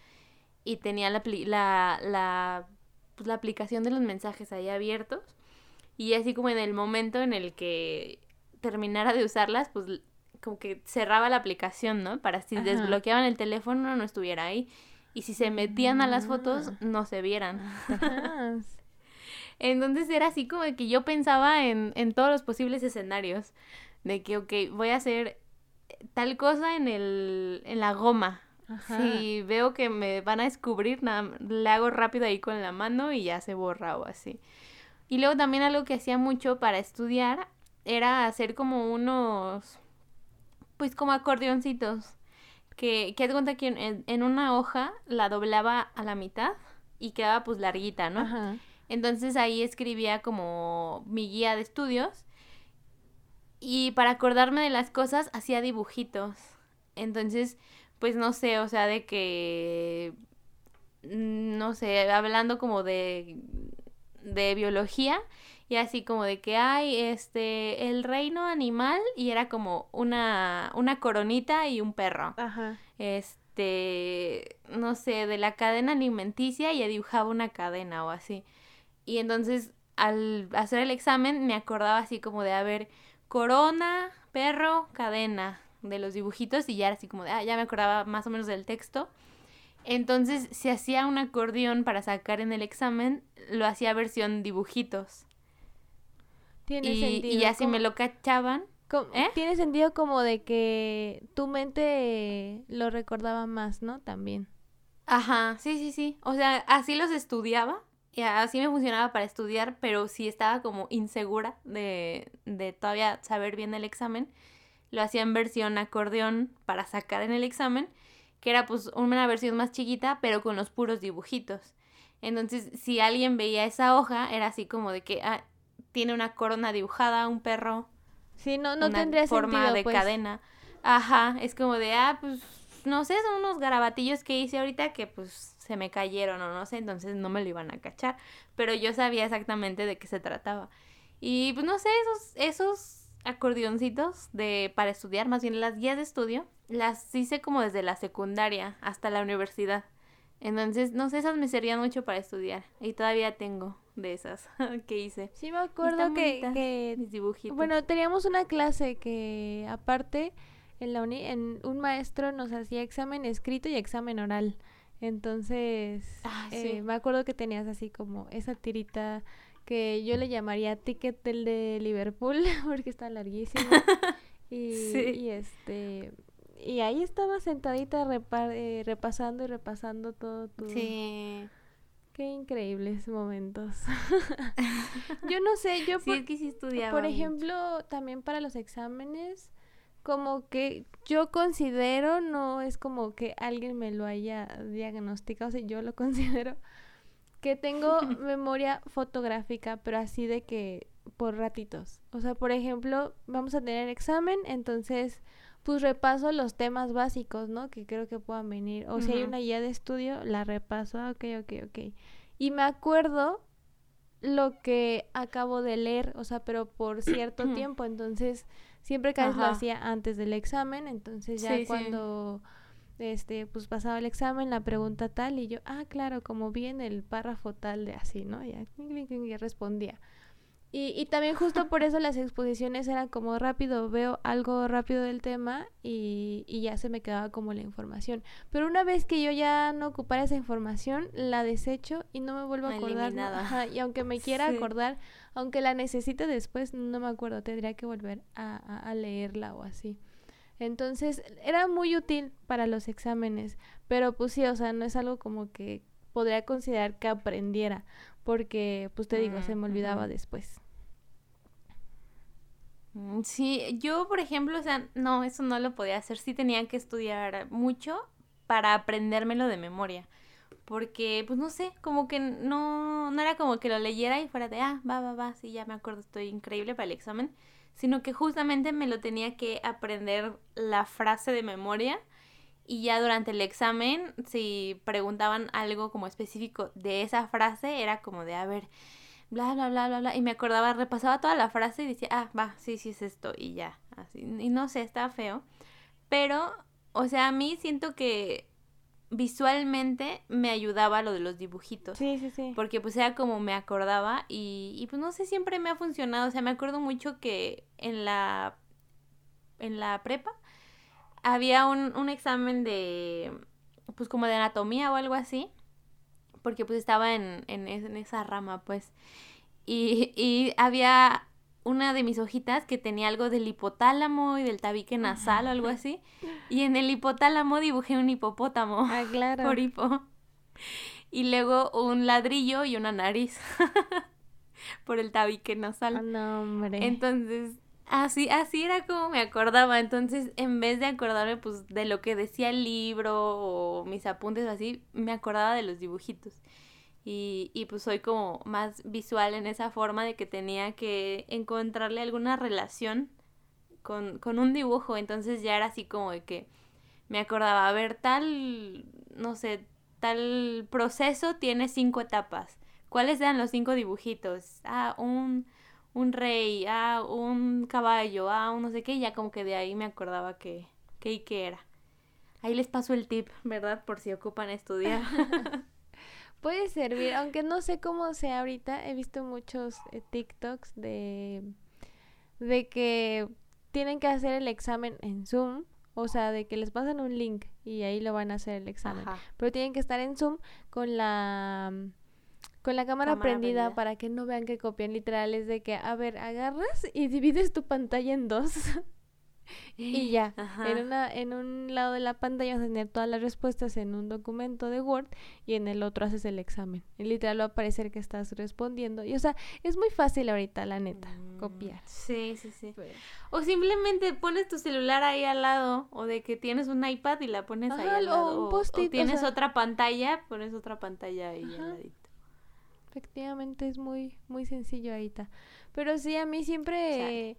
[SPEAKER 1] Y tenía la, la, la, pues, la aplicación de los mensajes ahí abiertos. Y así como en el momento en el que terminara de usarlas, pues como que cerraba la aplicación, ¿no? Para si desbloqueaban el teléfono no estuviera ahí. Y si se metían a las fotos, ah. no se vieran. [laughs] Entonces era así como que yo pensaba en, en todos los posibles escenarios. De que, ok, voy a hacer tal cosa en, el, en la goma. Si veo que me van a descubrir, nada, le hago rápido ahí con la mano y ya se borra o así. Y luego también algo que hacía mucho para estudiar era hacer como unos, pues como acordeoncitos. Que, que cuenta que en, en, una hoja la doblaba a la mitad y quedaba pues larguita, ¿no? Entonces ahí escribía como mi guía de estudios y para acordarme de las cosas hacía dibujitos. Entonces, pues no sé, o sea, de que, mm, no sé, hablando como de, de biología y así como de que hay este el reino animal y era como una una coronita y un perro. Ajá. Este, no sé, de la cadena alimenticia y dibujaba una cadena o así. Y entonces al hacer el examen me acordaba así como de haber corona, perro, cadena de los dibujitos y ya era así como de, ah, ya me acordaba más o menos del texto. Entonces, si hacía un acordeón para sacar en el examen, lo hacía versión dibujitos. Tiene y, sentido. Y así me lo cachaban.
[SPEAKER 2] ¿eh? Tiene sentido como de que tu mente lo recordaba más, ¿no? También.
[SPEAKER 1] Ajá, sí, sí, sí. O sea, así los estudiaba así me funcionaba para estudiar, pero si estaba como insegura de, de todavía saber bien el examen, lo hacía en versión acordeón para sacar en el examen, que era pues una versión más chiquita, pero con los puros dibujitos. Entonces, si alguien veía esa hoja, era así como de que ah, tiene una corona dibujada, un perro.
[SPEAKER 2] Sí, no, no tendría forma de pues. cadena.
[SPEAKER 1] Ajá, es como de, ah, pues, no sé, son unos garabatillos que hice ahorita que pues se me cayeron o no sé, entonces no me lo iban a cachar, pero yo sabía exactamente de qué se trataba. Y pues no sé, esos, esos acordeoncitos de, para estudiar, más bien las guías de estudio, las hice como desde la secundaria hasta la universidad. Entonces, no sé, esas me servían mucho para estudiar. Y todavía tengo de esas [laughs] que hice.
[SPEAKER 2] Sí, me acuerdo que, que mis dibujitos. Bueno, teníamos una clase que aparte en la uni, en un maestro nos hacía examen escrito y examen oral. Entonces, ah, eh, me acuerdo que tenías así como esa tirita que yo le llamaría ticket del de Liverpool [laughs] porque está larguísimo. [laughs] y, y, este y ahí estaba sentadita eh, repasando y repasando todo tu Sí. Qué increíbles momentos. [laughs] yo no sé, yo
[SPEAKER 1] por, que sí
[SPEAKER 2] por ejemplo, también para los exámenes como que yo considero, no es como que alguien me lo haya diagnosticado, o sea, yo lo [laughs] considero que tengo [laughs] memoria fotográfica, pero así de que por ratitos. O sea, por ejemplo, vamos a tener examen, entonces pues repaso los temas básicos, ¿no? Que creo que puedan venir. O si hay una guía de estudio, la repaso, ah, ok, ok, ok. Y me acuerdo lo que acabo de leer, o sea, pero por cierto [clears throat] tiempo, entonces Siempre que lo hacía antes del examen, entonces ya cuando este pues pasaba el examen, la pregunta tal y yo, ah, claro, como vi en el párrafo tal de así, ¿no? Ya, ya respondía. Y, y también justo por eso las exposiciones eran como rápido, veo algo rápido del tema y, y, ya se me quedaba como la información. Pero una vez que yo ya no ocupara esa información, la desecho y no me vuelvo a acordar. y aunque me quiera acordar, aunque la necesite después, no me acuerdo, tendría que volver a, a, a leerla o así. Entonces, era muy útil para los exámenes, pero pues sí, o sea, no es algo como que podría considerar que aprendiera, porque, pues te digo, se me olvidaba después.
[SPEAKER 1] Mm, sí, yo, por ejemplo, o sea, no, eso no lo podía hacer. Sí tenía que estudiar mucho para aprendérmelo de memoria. Porque, pues no sé, como que no, no era como que lo leyera y fuera de, ah, va, va, va, sí, ya me acuerdo, estoy increíble para el examen. Sino que justamente me lo tenía que aprender la frase de memoria y ya durante el examen, si preguntaban algo como específico de esa frase, era como de, a ver, bla, bla, bla, bla, bla. Y me acordaba, repasaba toda la frase y decía, ah, va, sí, sí es esto. Y ya, así. Y no sé, está feo. Pero, o sea, a mí siento que visualmente me ayudaba lo de los dibujitos.
[SPEAKER 2] Sí, sí, sí.
[SPEAKER 1] Porque pues era como me acordaba y, y pues no sé, siempre me ha funcionado. O sea, me acuerdo mucho que en la, en la prepa había un, un examen de, pues como de anatomía o algo así. Porque pues estaba en, en, en esa rama, pues. Y, y había una de mis hojitas que tenía algo del hipotálamo y del tabique nasal o algo así. [laughs] Y en el hipotálamo dibujé un hipopótamo.
[SPEAKER 2] Ah, claro. [laughs]
[SPEAKER 1] Por hipo. Y luego un ladrillo y una nariz. [laughs] por el tabique nasal.
[SPEAKER 2] Ah, no, hombre.
[SPEAKER 1] Entonces, así, así era como me acordaba. Entonces, en vez de acordarme pues de lo que decía el libro o mis apuntes o así, me acordaba de los dibujitos. Y, y pues soy como más visual en esa forma de que tenía que encontrarle alguna relación con, con un dibujo. Entonces ya era así como de que me acordaba, a ver, tal, no sé, tal proceso tiene cinco etapas. ¿Cuáles eran los cinco dibujitos? Ah, un, un rey, ah, un caballo, ah, un no sé qué, y ya como que de ahí me acordaba que, que y qué era. Ahí les paso el tip, ¿verdad? Por si ocupan estudiar. [laughs] [laughs]
[SPEAKER 2] Puede servir, aunque no sé cómo sea ahorita. He visto muchos eh, TikToks de, de que tienen que hacer el examen en Zoom. O sea, de que les pasan un link y ahí lo van a hacer el examen.
[SPEAKER 1] Ajá.
[SPEAKER 2] Pero tienen que estar en Zoom con la con la cámara,
[SPEAKER 1] Cámara
[SPEAKER 2] prendida,
[SPEAKER 1] prendida.
[SPEAKER 2] para que no vean que copian literal. Es de que, a ver, agarras y divides tu pantalla en dos. [laughs] y ya. [laughs]
[SPEAKER 1] Ajá.
[SPEAKER 2] En, una, en un lado de la pantalla vas a tener todas las respuestas en un documento de Word y en el otro haces el examen. Y literal va a aparecer que estás respondiendo. Y o sea, es muy fácil ahorita, la neta,
[SPEAKER 1] Mm,
[SPEAKER 2] copiar.
[SPEAKER 1] Sí, sí, sí. O simplemente pones tu celular ahí al lado, o de que tienes un iPad y la pones ahí al
[SPEAKER 2] o
[SPEAKER 1] lado.
[SPEAKER 2] un
[SPEAKER 1] o-
[SPEAKER 2] post-it,
[SPEAKER 1] o tienes
[SPEAKER 2] sea.
[SPEAKER 1] otra pantalla, pones otra pantalla ahí al ladito.
[SPEAKER 2] Efectivamente es muy, muy sencillo ahorita. Pero sí, a mí siempre eh,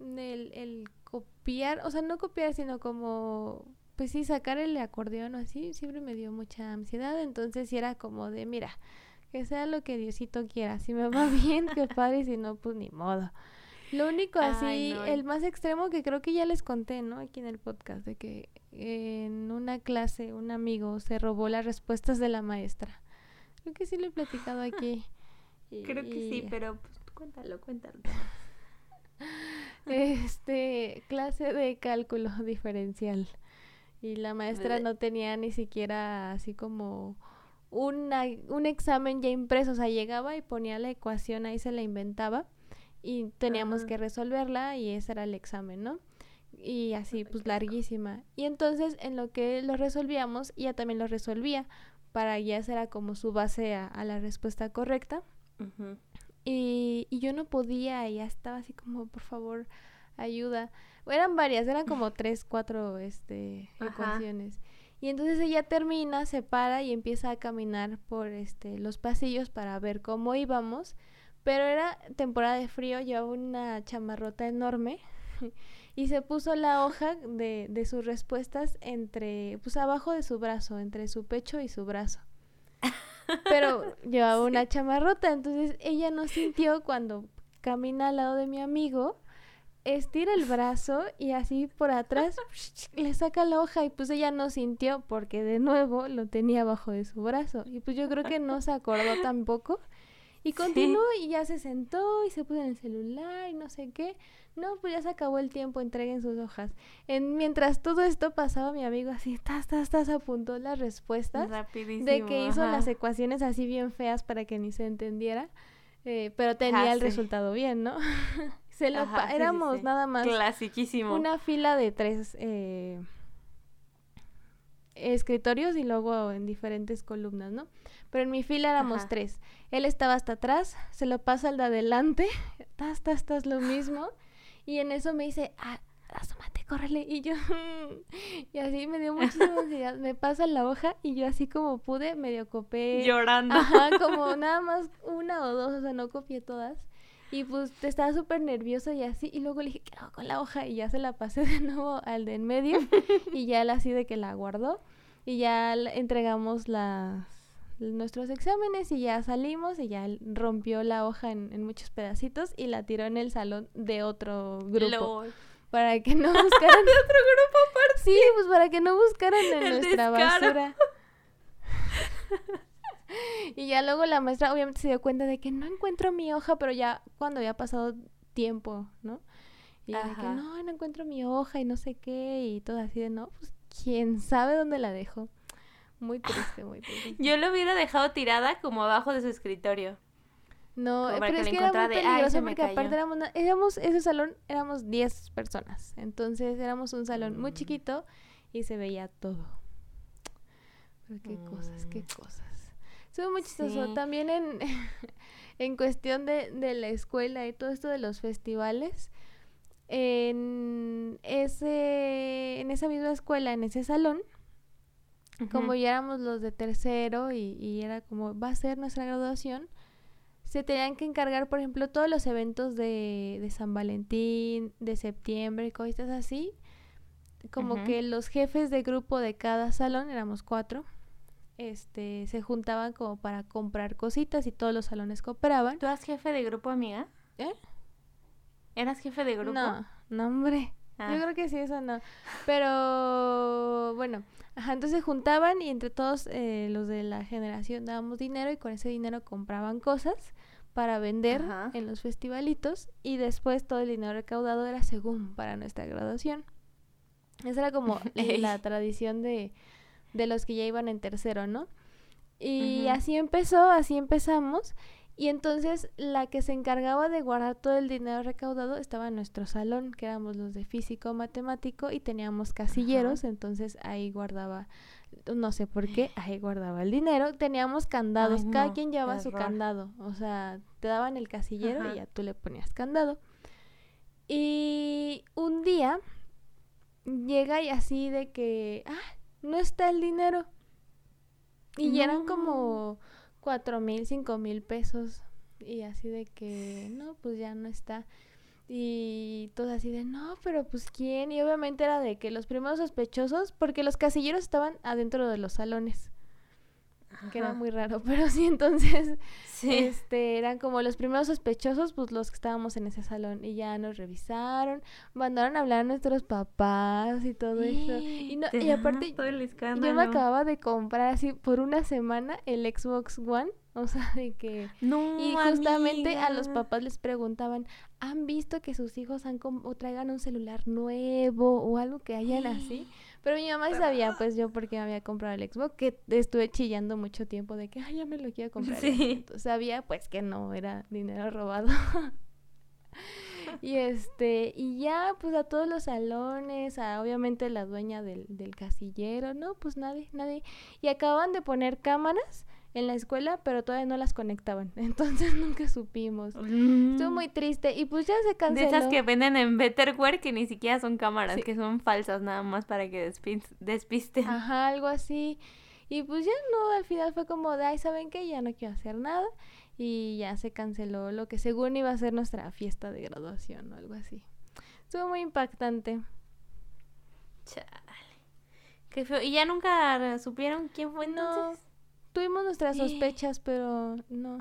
[SPEAKER 2] el, el copiar, o sea, no copiar, sino como, pues sí, sacar el acordeón o así, siempre me dio mucha ansiedad. Entonces sí era como de, mira, que sea lo que Diosito quiera. Si me va [laughs] bien, qué padre, si no, pues ni modo. Lo único así,
[SPEAKER 1] Ay, no.
[SPEAKER 2] el más extremo que creo que ya les conté, ¿no? Aquí en el podcast, de que en una clase un amigo se robó las respuestas de la maestra. Creo que sí lo he platicado aquí. [laughs]
[SPEAKER 1] Creo que sí, pero pues, cuéntalo, cuéntalo. [laughs]
[SPEAKER 2] Este, clase de cálculo diferencial. Y la maestra
[SPEAKER 1] Bleh.
[SPEAKER 2] no tenía ni siquiera así como una, un examen ya impreso. O sea, llegaba y ponía la ecuación, ahí se la inventaba. Y teníamos que resolverla y ese era el examen, ¿no? Y así, pues larguísima. Y entonces, en lo que lo resolvíamos, ella también lo resolvía. Para ya era como su base a- a la respuesta correcta.
[SPEAKER 1] Ujú.
[SPEAKER 2] Y, y yo no podía, ya estaba así como, por favor, ayuda. Eran varias, eran como tres, cuatro este,
[SPEAKER 1] Ajá.
[SPEAKER 2] ecuaciones. Y entonces ella termina, se para y empieza a caminar por este, los pasillos para ver cómo íbamos. Pero era temporada de frío, llevaba una chamarrota enorme [laughs] y se puso la hoja de, de sus respuestas entre, pues abajo de su brazo, entre su pecho y su brazo. [laughs] Pero llevaba una chamarrota, entonces ella no sintió cuando camina al lado de mi amigo, estira el brazo y así por atrás [laughs] le saca la hoja y pues ella no sintió porque de nuevo lo tenía abajo de su brazo y pues yo creo que no se acordó tampoco y
[SPEAKER 1] Sí.
[SPEAKER 2] continuó y ya se sentó y se puso en el celular y no sé qué. No, pues ya se acabó el tiempo, entreguen sus hojas. En, mientras todo esto pasaba, mi amigo así, tas, tas, tas, apuntó las respuestas
[SPEAKER 1] Rapidísimo.
[SPEAKER 2] de que hizo
[SPEAKER 1] ajá.
[SPEAKER 2] las ecuaciones así bien feas para que ni se entendiera, eh, pero tenía
[SPEAKER 1] Ajá,
[SPEAKER 2] el resultado bien, ¿no? [laughs] se lo
[SPEAKER 1] Ajá, sí,
[SPEAKER 2] éramos
[SPEAKER 1] sí.
[SPEAKER 2] nada más
[SPEAKER 1] Clasiquísimo.
[SPEAKER 2] una fila de tres eh, escritorios y luego en diferentes columnas, ¿no? Pero en mi fila éramos
[SPEAKER 1] Ajá.
[SPEAKER 2] tres. Él estaba hasta atrás, se lo pasa al de adelante, [laughs] tas, tas, tas, lo mismo. Y en eso me dice, ah, asómate, córrele. Y yo, [laughs] y así me dio muchísima [laughs] ansiedad. Me pasa la hoja y yo así como pude, medio copé.
[SPEAKER 1] Llorando.
[SPEAKER 2] Ajá, como nada más una o dos, o sea, no copié todas. Y pues estaba súper nervioso y así. Y luego le dije, ¿qué hago con la hoja? Y ya se la pasé de [laughs] nuevo al de en medio. [laughs] y ya él así de que la guardó. Y ya entregamos las nuestros exámenes y ya salimos y ya rompió la hoja en, en muchos pedacitos y la tiró en el salón de otro grupo
[SPEAKER 1] Lol.
[SPEAKER 2] para que no buscaran [laughs]
[SPEAKER 1] De otro grupo aparte.
[SPEAKER 2] sí pues para que no buscaran en
[SPEAKER 1] El
[SPEAKER 2] nuestra
[SPEAKER 1] descaro.
[SPEAKER 2] basura [laughs] y ya luego la maestra obviamente se dio cuenta de que no encuentro mi hoja, pero ya cuando había pasado tiempo, ¿no? Y de que no, no encuentro mi hoja y no sé qué, y todo así de no, pues quién sabe dónde la dejo. Muy triste, muy triste. [laughs]
[SPEAKER 1] Yo lo hubiera dejado tirada como abajo de su escritorio.
[SPEAKER 2] No, pero es que era muy peligroso porque aparte éramos, éramos, ese salón éramos 10 personas. Entonces éramos un salón muy mm. chiquito y se veía todo. Pero qué cosas, qué mm. cosas. Estuvo muy chistoso. También en, [laughs] en cuestión de, de la escuela y todo esto de los festivales, en, ese, en esa misma escuela, en ese salón, como ya éramos los de tercero y, y, era como va a ser nuestra graduación, se tenían que encargar, por ejemplo, todos los eventos de, de San Valentín, de septiembre, cosas así. Como que los jefes de grupo de cada salón, éramos cuatro, este, se juntaban como para comprar cositas y todos los salones cooperaban.
[SPEAKER 1] ¿Tú eras jefe de grupo, amiga? ¿Eh? ¿Eras jefe de grupo?
[SPEAKER 2] No, no, hombre. Yo ah. creo que sí, eso no. Pero bueno, ajá, entonces juntaban y entre todos eh, los de la generación dábamos dinero y con ese dinero compraban cosas para vender en los festivalitos y después todo el dinero recaudado era según para nuestra graduación. Esa era como [laughs] la tradición de, de los que ya iban en tercero, ¿no? Y así empezó, así empezamos. Y entonces la que se encargaba de guardar todo el dinero recaudado estaba en nuestro salón, que éramos los de físico matemático y teníamos casilleros, entonces ahí guardaba, no sé por qué, ahí guardaba el dinero. Teníamos candados, cada quien llevaba su candado, o sea, te daban el casillero y ya tú le ponías candado. Y un día llega y así de que, ah, no está el dinero. Y eran como cuatro mil, cinco mil pesos. Y así de que, no, pues ya no está. Y todo así de, no, pero pues quién. Y obviamente era de que los primeros sospechosos, porque los casilleros estaban adentro de los salones que era muy raro, [laughs] pero sí, entonces, este, eran como los primeros sospechosos, pues los que estábamos en ese salón, y ya nos revisaron, mandaron a hablar a nuestros papás y todo eso, y, no, y aparte, yo me acababa de comprar así por una semana el Xbox One, o sea, [laughs] de que... No, y justamente a los papás les preguntaban, ¿han visto que sus hijos han o traigan un celular nuevo o algo que hayan así? Pero mi mamá sabía, pues yo porque había comprado el Xbox, que estuve chillando mucho tiempo de que, ay, ya me lo quiero comprar. Sí. sabía, pues, que no era dinero robado. [laughs] y este, y ya, pues a todos los salones, a obviamente la dueña del, del casillero, no, pues nadie, nadie. Y acaban de poner cámaras en la escuela, pero todavía no las conectaban. [laughs] Entonces nunca supimos. Mm. Estuvo muy triste y pues ya se canceló.
[SPEAKER 1] De esas que venden en Betterware que ni siquiera son cámaras, que son falsas nada más para que despisten.
[SPEAKER 2] Ajá, algo así. Y pues ya no, al final fue como de, ay, ¿saben qué? Ya no quiero hacer nada. Y ya se canceló lo que según iba a ser nuestra fiesta de graduación o algo así. Estuvo muy impactante.
[SPEAKER 1] Chale. Qué feo. ¿Y ya nunca supieron quién fue entonces?
[SPEAKER 2] Tuvimos nuestras sospechas, pero no.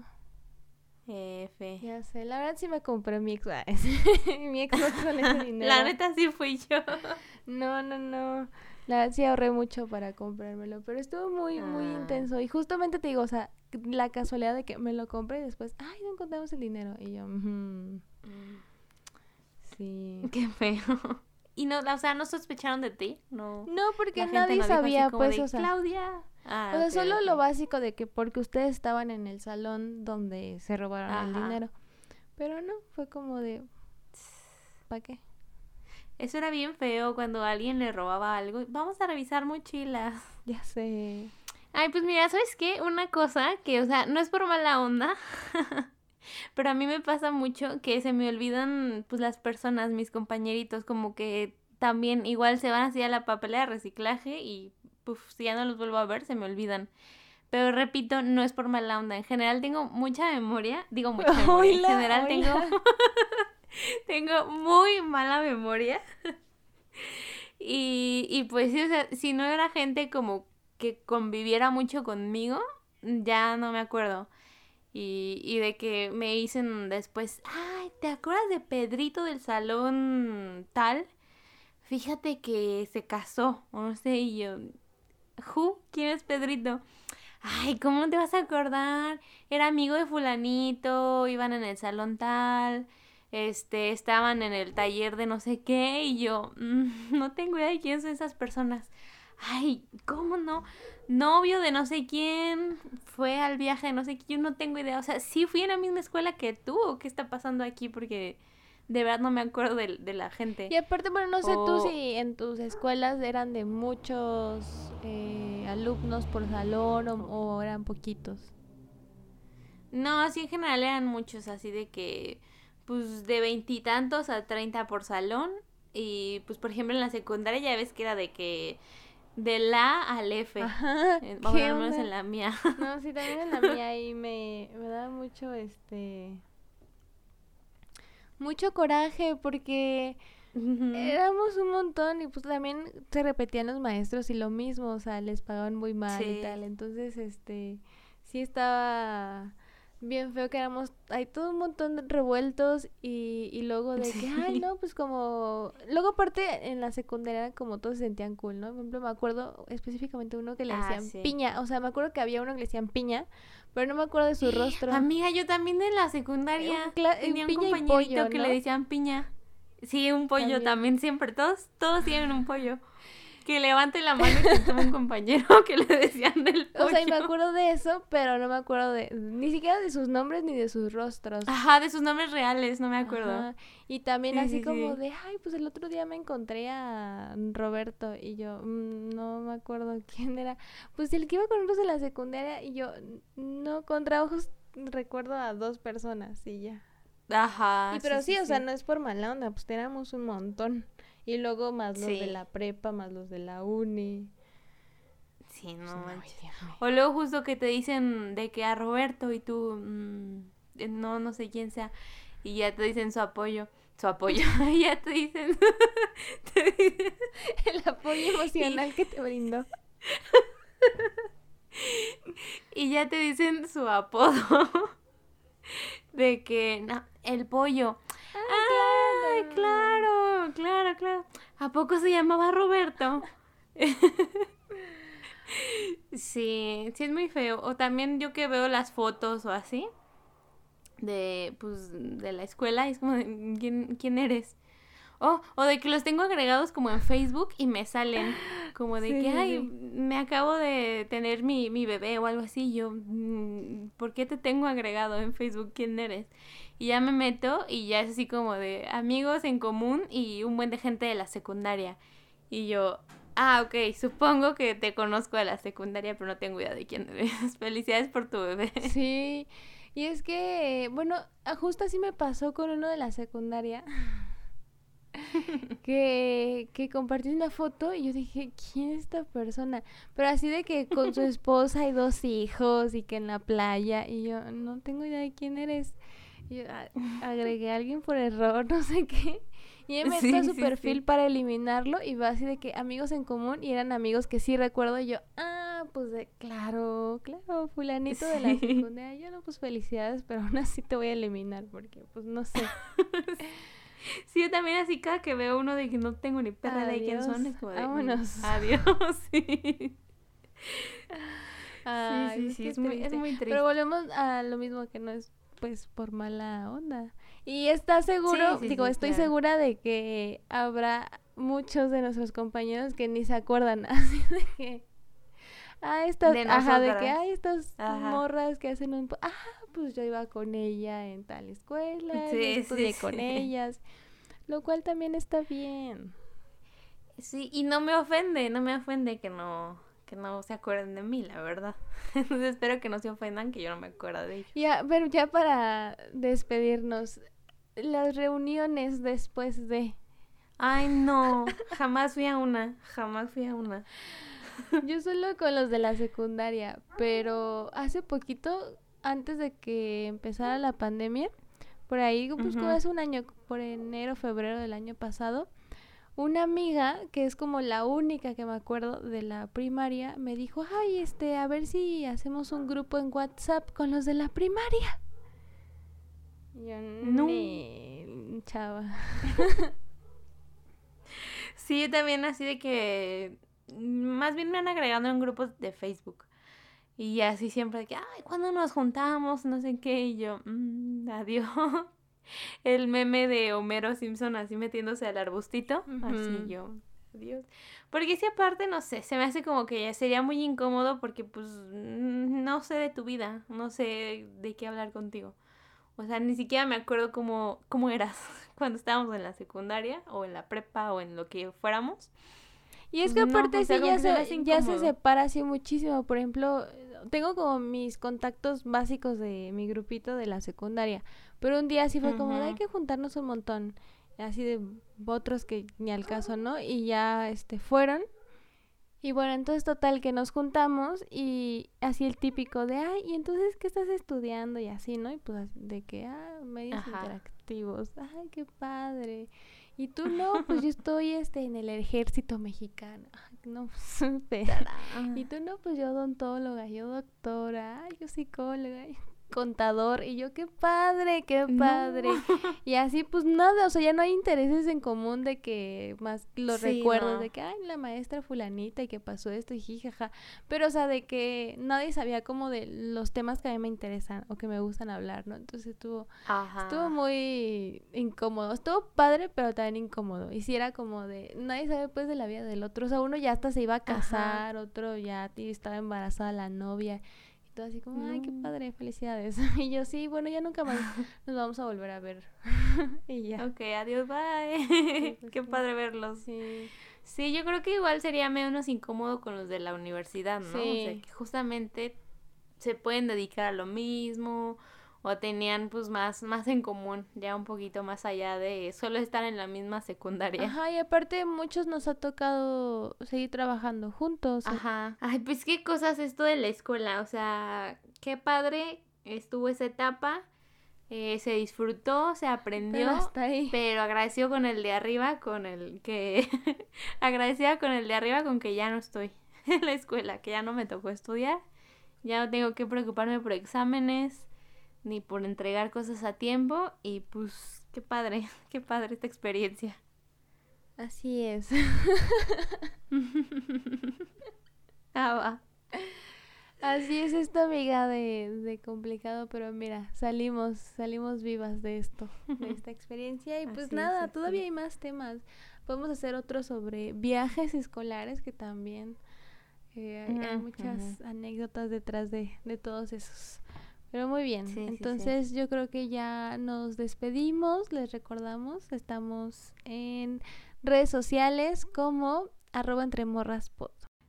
[SPEAKER 1] F.
[SPEAKER 2] Ya sé, la verdad sí me compré mi ex. [laughs] mi ex con ese [laughs] dinero.
[SPEAKER 1] La neta sí fui yo. [laughs]
[SPEAKER 2] No, no, no. La verdad sí ahorré mucho para comprármelo, pero estuvo muy, muy ah. intenso. Y justamente te digo, o sea, la casualidad de que me lo compré y después, ay, no encontramos el dinero. Y yo, mm. sí.
[SPEAKER 1] Qué feo. Y no, o sea, no sospecharon de ti, no.
[SPEAKER 2] No, porque nadie sabía, pues,
[SPEAKER 1] o sea. Claudia.
[SPEAKER 2] Ah, o sea, solo lo básico de que porque ustedes estaban en el salón donde se robaron el dinero. Pero no, fue como de ¿para qué?
[SPEAKER 1] Eso era bien feo cuando alguien le robaba algo. Vamos a revisar mochilas. [laughs]
[SPEAKER 2] Ya sé.
[SPEAKER 1] Ay, pues mira, ¿sabes qué? Una cosa que, o sea, no es por mala onda, [laughs] pero a mí me pasa mucho que se me olvidan, pues, las personas, mis compañeritos, como que también igual se van así a la papelera de reciclaje y si ya no los vuelvo a ver, se me olvidan. Pero repito, no es por mala onda. En general tengo mucha memoria. Digo mucha [laughs] memoria. en general tengo. [laughs] tengo muy mala memoria. y, y pues sí, o sea, si no era gente como que conviviera mucho conmigo, ya no me acuerdo. Y, y de que me dicen después, ay, ¿te acuerdas de Pedrito del salón tal? Fíjate que se casó, o no sé, y yo, ¿Who? ¿Quién es Pedrito? ay, ¿cómo te vas a acordar? Era amigo de fulanito, iban en el salón tal, este, estaban en el taller de no sé qué y yo, mm, [laughs] no tengo idea de quién son esas personas. Ay, ¿cómo no? Novio de no sé quién fue al viaje de no sé quién, yo no tengo idea. O sea, sí fui en la misma escuela que tú, ¿qué está pasando aquí? Porque de verdad no me acuerdo de, la gente.
[SPEAKER 2] Y aparte, bueno, no sé tú si en tus escuelas eran de muchos eh, alumnos por salón o, eran poquitos.
[SPEAKER 1] No, así en general eran muchos, así de que, pues de veintitantos a treinta por salón. Y pues, por ejemplo, en la secundaria ya ves que era de que de la al F. Ajá, eh, menos en la mía.
[SPEAKER 2] No, sí, también en la mía y me, me da mucho, este mucho coraje porque éramos un montón y pues también se repetían los maestros y lo mismo, o sea, les pagaban muy mal y tal. Entonces, este, sí estaba bien feo que éramos, hay todo un montón de revueltos y, y luego de que, ay, no, pues como, luego aparte en la secundaria como todos se sentían cool, ¿no? Por ejemplo, me acuerdo específicamente uno que le ah, decían piña, o sea, me acuerdo que había uno que le decían piña, pero no me acuerdo de su rostro.
[SPEAKER 1] Amiga, yo también en la secundaria tenía un compañerito que le decían piña. Sí, un pollo también siempre, todos, todos tienen un pollo [laughs] que levante la mano y que un compañero [laughs] que le decían del pollo.
[SPEAKER 2] O sea, y me acuerdo de eso, pero no me acuerdo de ni siquiera de sus nombres ni de sus rostros.
[SPEAKER 1] Ajá, de sus nombres reales, no me acuerdo.
[SPEAKER 2] Y también así como de, ay, pues el otro día me encontré a Roberto y yo mm, no me acuerdo [laughs] quién era. Pues el que iba con nosotros en la secundaria y yo no con trabajos recuerdo a dos personas y ya. Ajá. Y pero sí, o sea, no es por mala onda, pues teníamos un montón. Y luego más los de la prepa, más los de la uni.
[SPEAKER 1] Sí, no manches. O luego justo que te dicen de que a Roberto y tú, mm, eh, no, no sé quién sea, y ya te dicen su apoyo. Su apoyo, [laughs] y ya te dicen, [laughs] [laughs]
[SPEAKER 2] el apoyo emocional que te brindó.
[SPEAKER 1] y ya te dicen su apodo de que no, el pollo. Ay, claro, claro, claro. ¿A poco se llamaba Roberto? [laughs] sí, sí es muy feo. O también yo que veo las fotos o así de pues de la escuela y es como ¿quién, quién eres? Oh, o de que los tengo agregados como en Facebook y me salen como de que, ay, me acabo de tener mi, mi bebé o algo así. yo, mm, ¿por qué te tengo agregado en Facebook? ¿Quién eres? Y ya me meto y ya es así como de amigos en común y un buen de gente de la secundaria. Y yo, ah, ok, supongo que te conozco de la secundaria, pero no tengo idea de quién eres. [laughs] Felicidades por tu bebé.
[SPEAKER 2] Sí, y es que, bueno, justo así me pasó con uno de la secundaria. [laughs] que, que compartió una foto y yo dije, ¿quién es esta persona? Pero así de que con su esposa y dos hijos y que en la playa y yo no tengo idea de quién eres. Y agregué a alguien por error, [laughs] no sé qué. Y me metió a su perfil para eliminarlo y va así de que amigos en común y eran amigos que sí recuerdo. Y yo, ah, pues de, claro, claro, fulanito de la secundaria. Yo no, pues felicidades, pero aún así te voy a eliminar porque, pues no sé. [laughs] [laughs]
[SPEAKER 1] Sí, yo también así cada que veo uno de que no tengo ni perra de quién son, es como de...
[SPEAKER 2] Vámonos.
[SPEAKER 1] Adiós, [laughs] sí. sí, sí, es, muy, triste.
[SPEAKER 2] Pero volvemos a lo mismo que no es pues por mala onda. Y está seguro, digo, estoy segura de que habrá muchos de nuestros compañeros que ni se acuerdan [laughs] así de que ah estas de ajá de que hay estas morras que hacen un ah pues yo iba con ella en tal escuela, sí, estudié con ellas, lo cual también está bien.
[SPEAKER 1] Sí, y no me ofende, no me ofende que no que no se acuerden de mí, la verdad. [laughs] Entonces espero que no se ofendan que yo no me acuerdo de ellos.
[SPEAKER 2] Ya, pero ya para despedirnos, las reuniones después de
[SPEAKER 1] Ay, no, jamás fui a una, jamás fui a una.
[SPEAKER 2] Yo solo con los de la secundaria, pero hace poquito antes de que empezara la pandemia, por ahí, pues como hace un año, por enero, febrero del año pasado, una amiga, que es como la única que me acuerdo de la primaria, me dijo, ay, este, a ver si hacemos un grupo en WhatsApp con los de la primaria. yo, no, chava. [laughs]
[SPEAKER 1] sí, también así de que, más bien me han agregado en grupos de Facebook. Y así siempre que, ay, ¿cuándo nos juntamos? No sé qué. Y yo, mmm, adiós. [laughs] El meme de Homero Simpson así metiéndose al arbustito. Así yo, adiós. Porque si aparte, no sé, se me hace como que sería muy incómodo porque pues no sé de tu vida, no sé de qué hablar contigo. O sea, ni siquiera me acuerdo cómo, cómo eras [laughs] cuando estábamos en la secundaria o en la prepa o en lo que fuéramos.
[SPEAKER 2] Y es que aparte sí ya, se, ya se separa así muchísimo. Por ejemplo, tengo como mis contactos básicos de mi grupito de la secundaria. Pero un día sí fue como, hay que juntarnos un montón. Así de otros que ni al caso, ¿no? Y ya este fueron. Y bueno, entonces total que nos juntamos y así el típico de, ay, y entonces, ¿qué estás estudiando? Y así, ¿no? Y pues de que, ah, medios interactivos, ay, qué padre. Y tú no, pues yo [laughs] estoy este en el ejército mexicano. Ay, no. [laughs] Y tú no, pues yo odontóloga, yo doctora, yo psicóloga contador y yo qué padre, qué padre. [laughs] Y así pues nada, o sea, ya no hay intereses en común de que más los recuerdos de que ay, la maestra fulanita y que pasó esto y jijaja, pero o sea, de que nadie sabía como de los temas que a mí me interesan o que me gustan hablar, ¿no? Entonces estuvo estuvo muy incómodo. Estuvo padre, pero también incómodo. Y si era como de nadie sabe pues de la vida del otro, o sea, uno ya hasta se iba a casar, otro ya estaba embarazada la novia así como, ay, qué padre, felicidades. [laughs] y yo, sí, bueno, ya nunca más [laughs] nos vamos a volver a ver. [laughs]
[SPEAKER 1] y ya. Ok, adiós, bye. Pues qué padre verlos. Sí. Sí, yo creo que igual sería menos incómodo con los de la universidad, ¿no? O sea, que justamente se pueden dedicar a lo mismo o tenían pues más, más en común, ya un poquito más allá de solo estar en la misma secundaria.
[SPEAKER 2] Ajá, y aparte muchos nos ha tocado seguir trabajando juntos.
[SPEAKER 1] Ajá. Ay, pues qué cosas esto de la escuela, o sea, qué padre estuvo esa etapa. Eh, se disfrutó, se aprendió, pero agradeció con el de arriba, con el que [laughs] agradecida con el de arriba con que ya no estoy [laughs] en la escuela, que ya no me tocó estudiar, ya no tengo que preocuparme por exámenes, ni por entregar cosas a tiempo y pues qué padre, [laughs] qué padre esta experiencia.
[SPEAKER 2] Así es. [laughs]
[SPEAKER 1] ah, va.
[SPEAKER 2] Así es esto, amiga, de, de, complicado, pero mira, salimos, salimos vivas de esto, de esta [laughs] experiencia. Y pues nada, todavía hay más temas. Podemos hacer otro sobre viajes escolares, que también eh, hay, muchas anécdotas detrás de, de todos esos. Pero muy bien. Entonces yo creo que ya nos despedimos. Les recordamos, estamos en redes sociales como arroba entre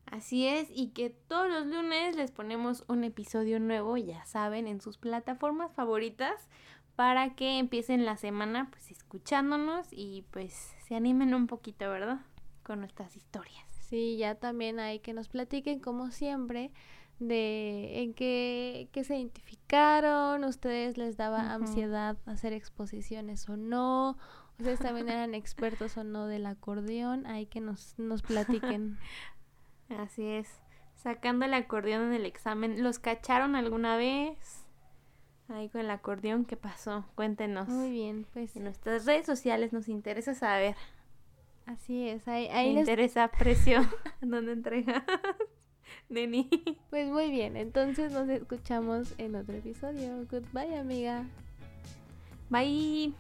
[SPEAKER 1] Así es, y que todos los lunes les ponemos un episodio nuevo, ya saben, en sus plataformas favoritas, para que empiecen la semana pues escuchándonos y pues se animen un poquito, ¿verdad? Con nuestras historias.
[SPEAKER 2] Sí, ya también hay que nos platiquen como siempre de en qué, se identificaron, ustedes les daba ansiedad hacer exposiciones o no, ustedes también eran expertos o no del acordeón, hay que nos, nos platiquen. [laughs]
[SPEAKER 1] Así es, sacando el acordeón en el examen, ¿los cacharon alguna vez? Ahí con el acordeón, ¿qué pasó? Cuéntenos.
[SPEAKER 2] Muy bien, pues.
[SPEAKER 1] En nuestras redes sociales nos interesa saber.
[SPEAKER 2] Así es, ahí,
[SPEAKER 1] ahí les... interesa precio, [laughs] ¿dónde entrega? [laughs] Neni.
[SPEAKER 2] Pues muy bien, entonces nos escuchamos en otro episodio. Goodbye, amiga.
[SPEAKER 1] Bye.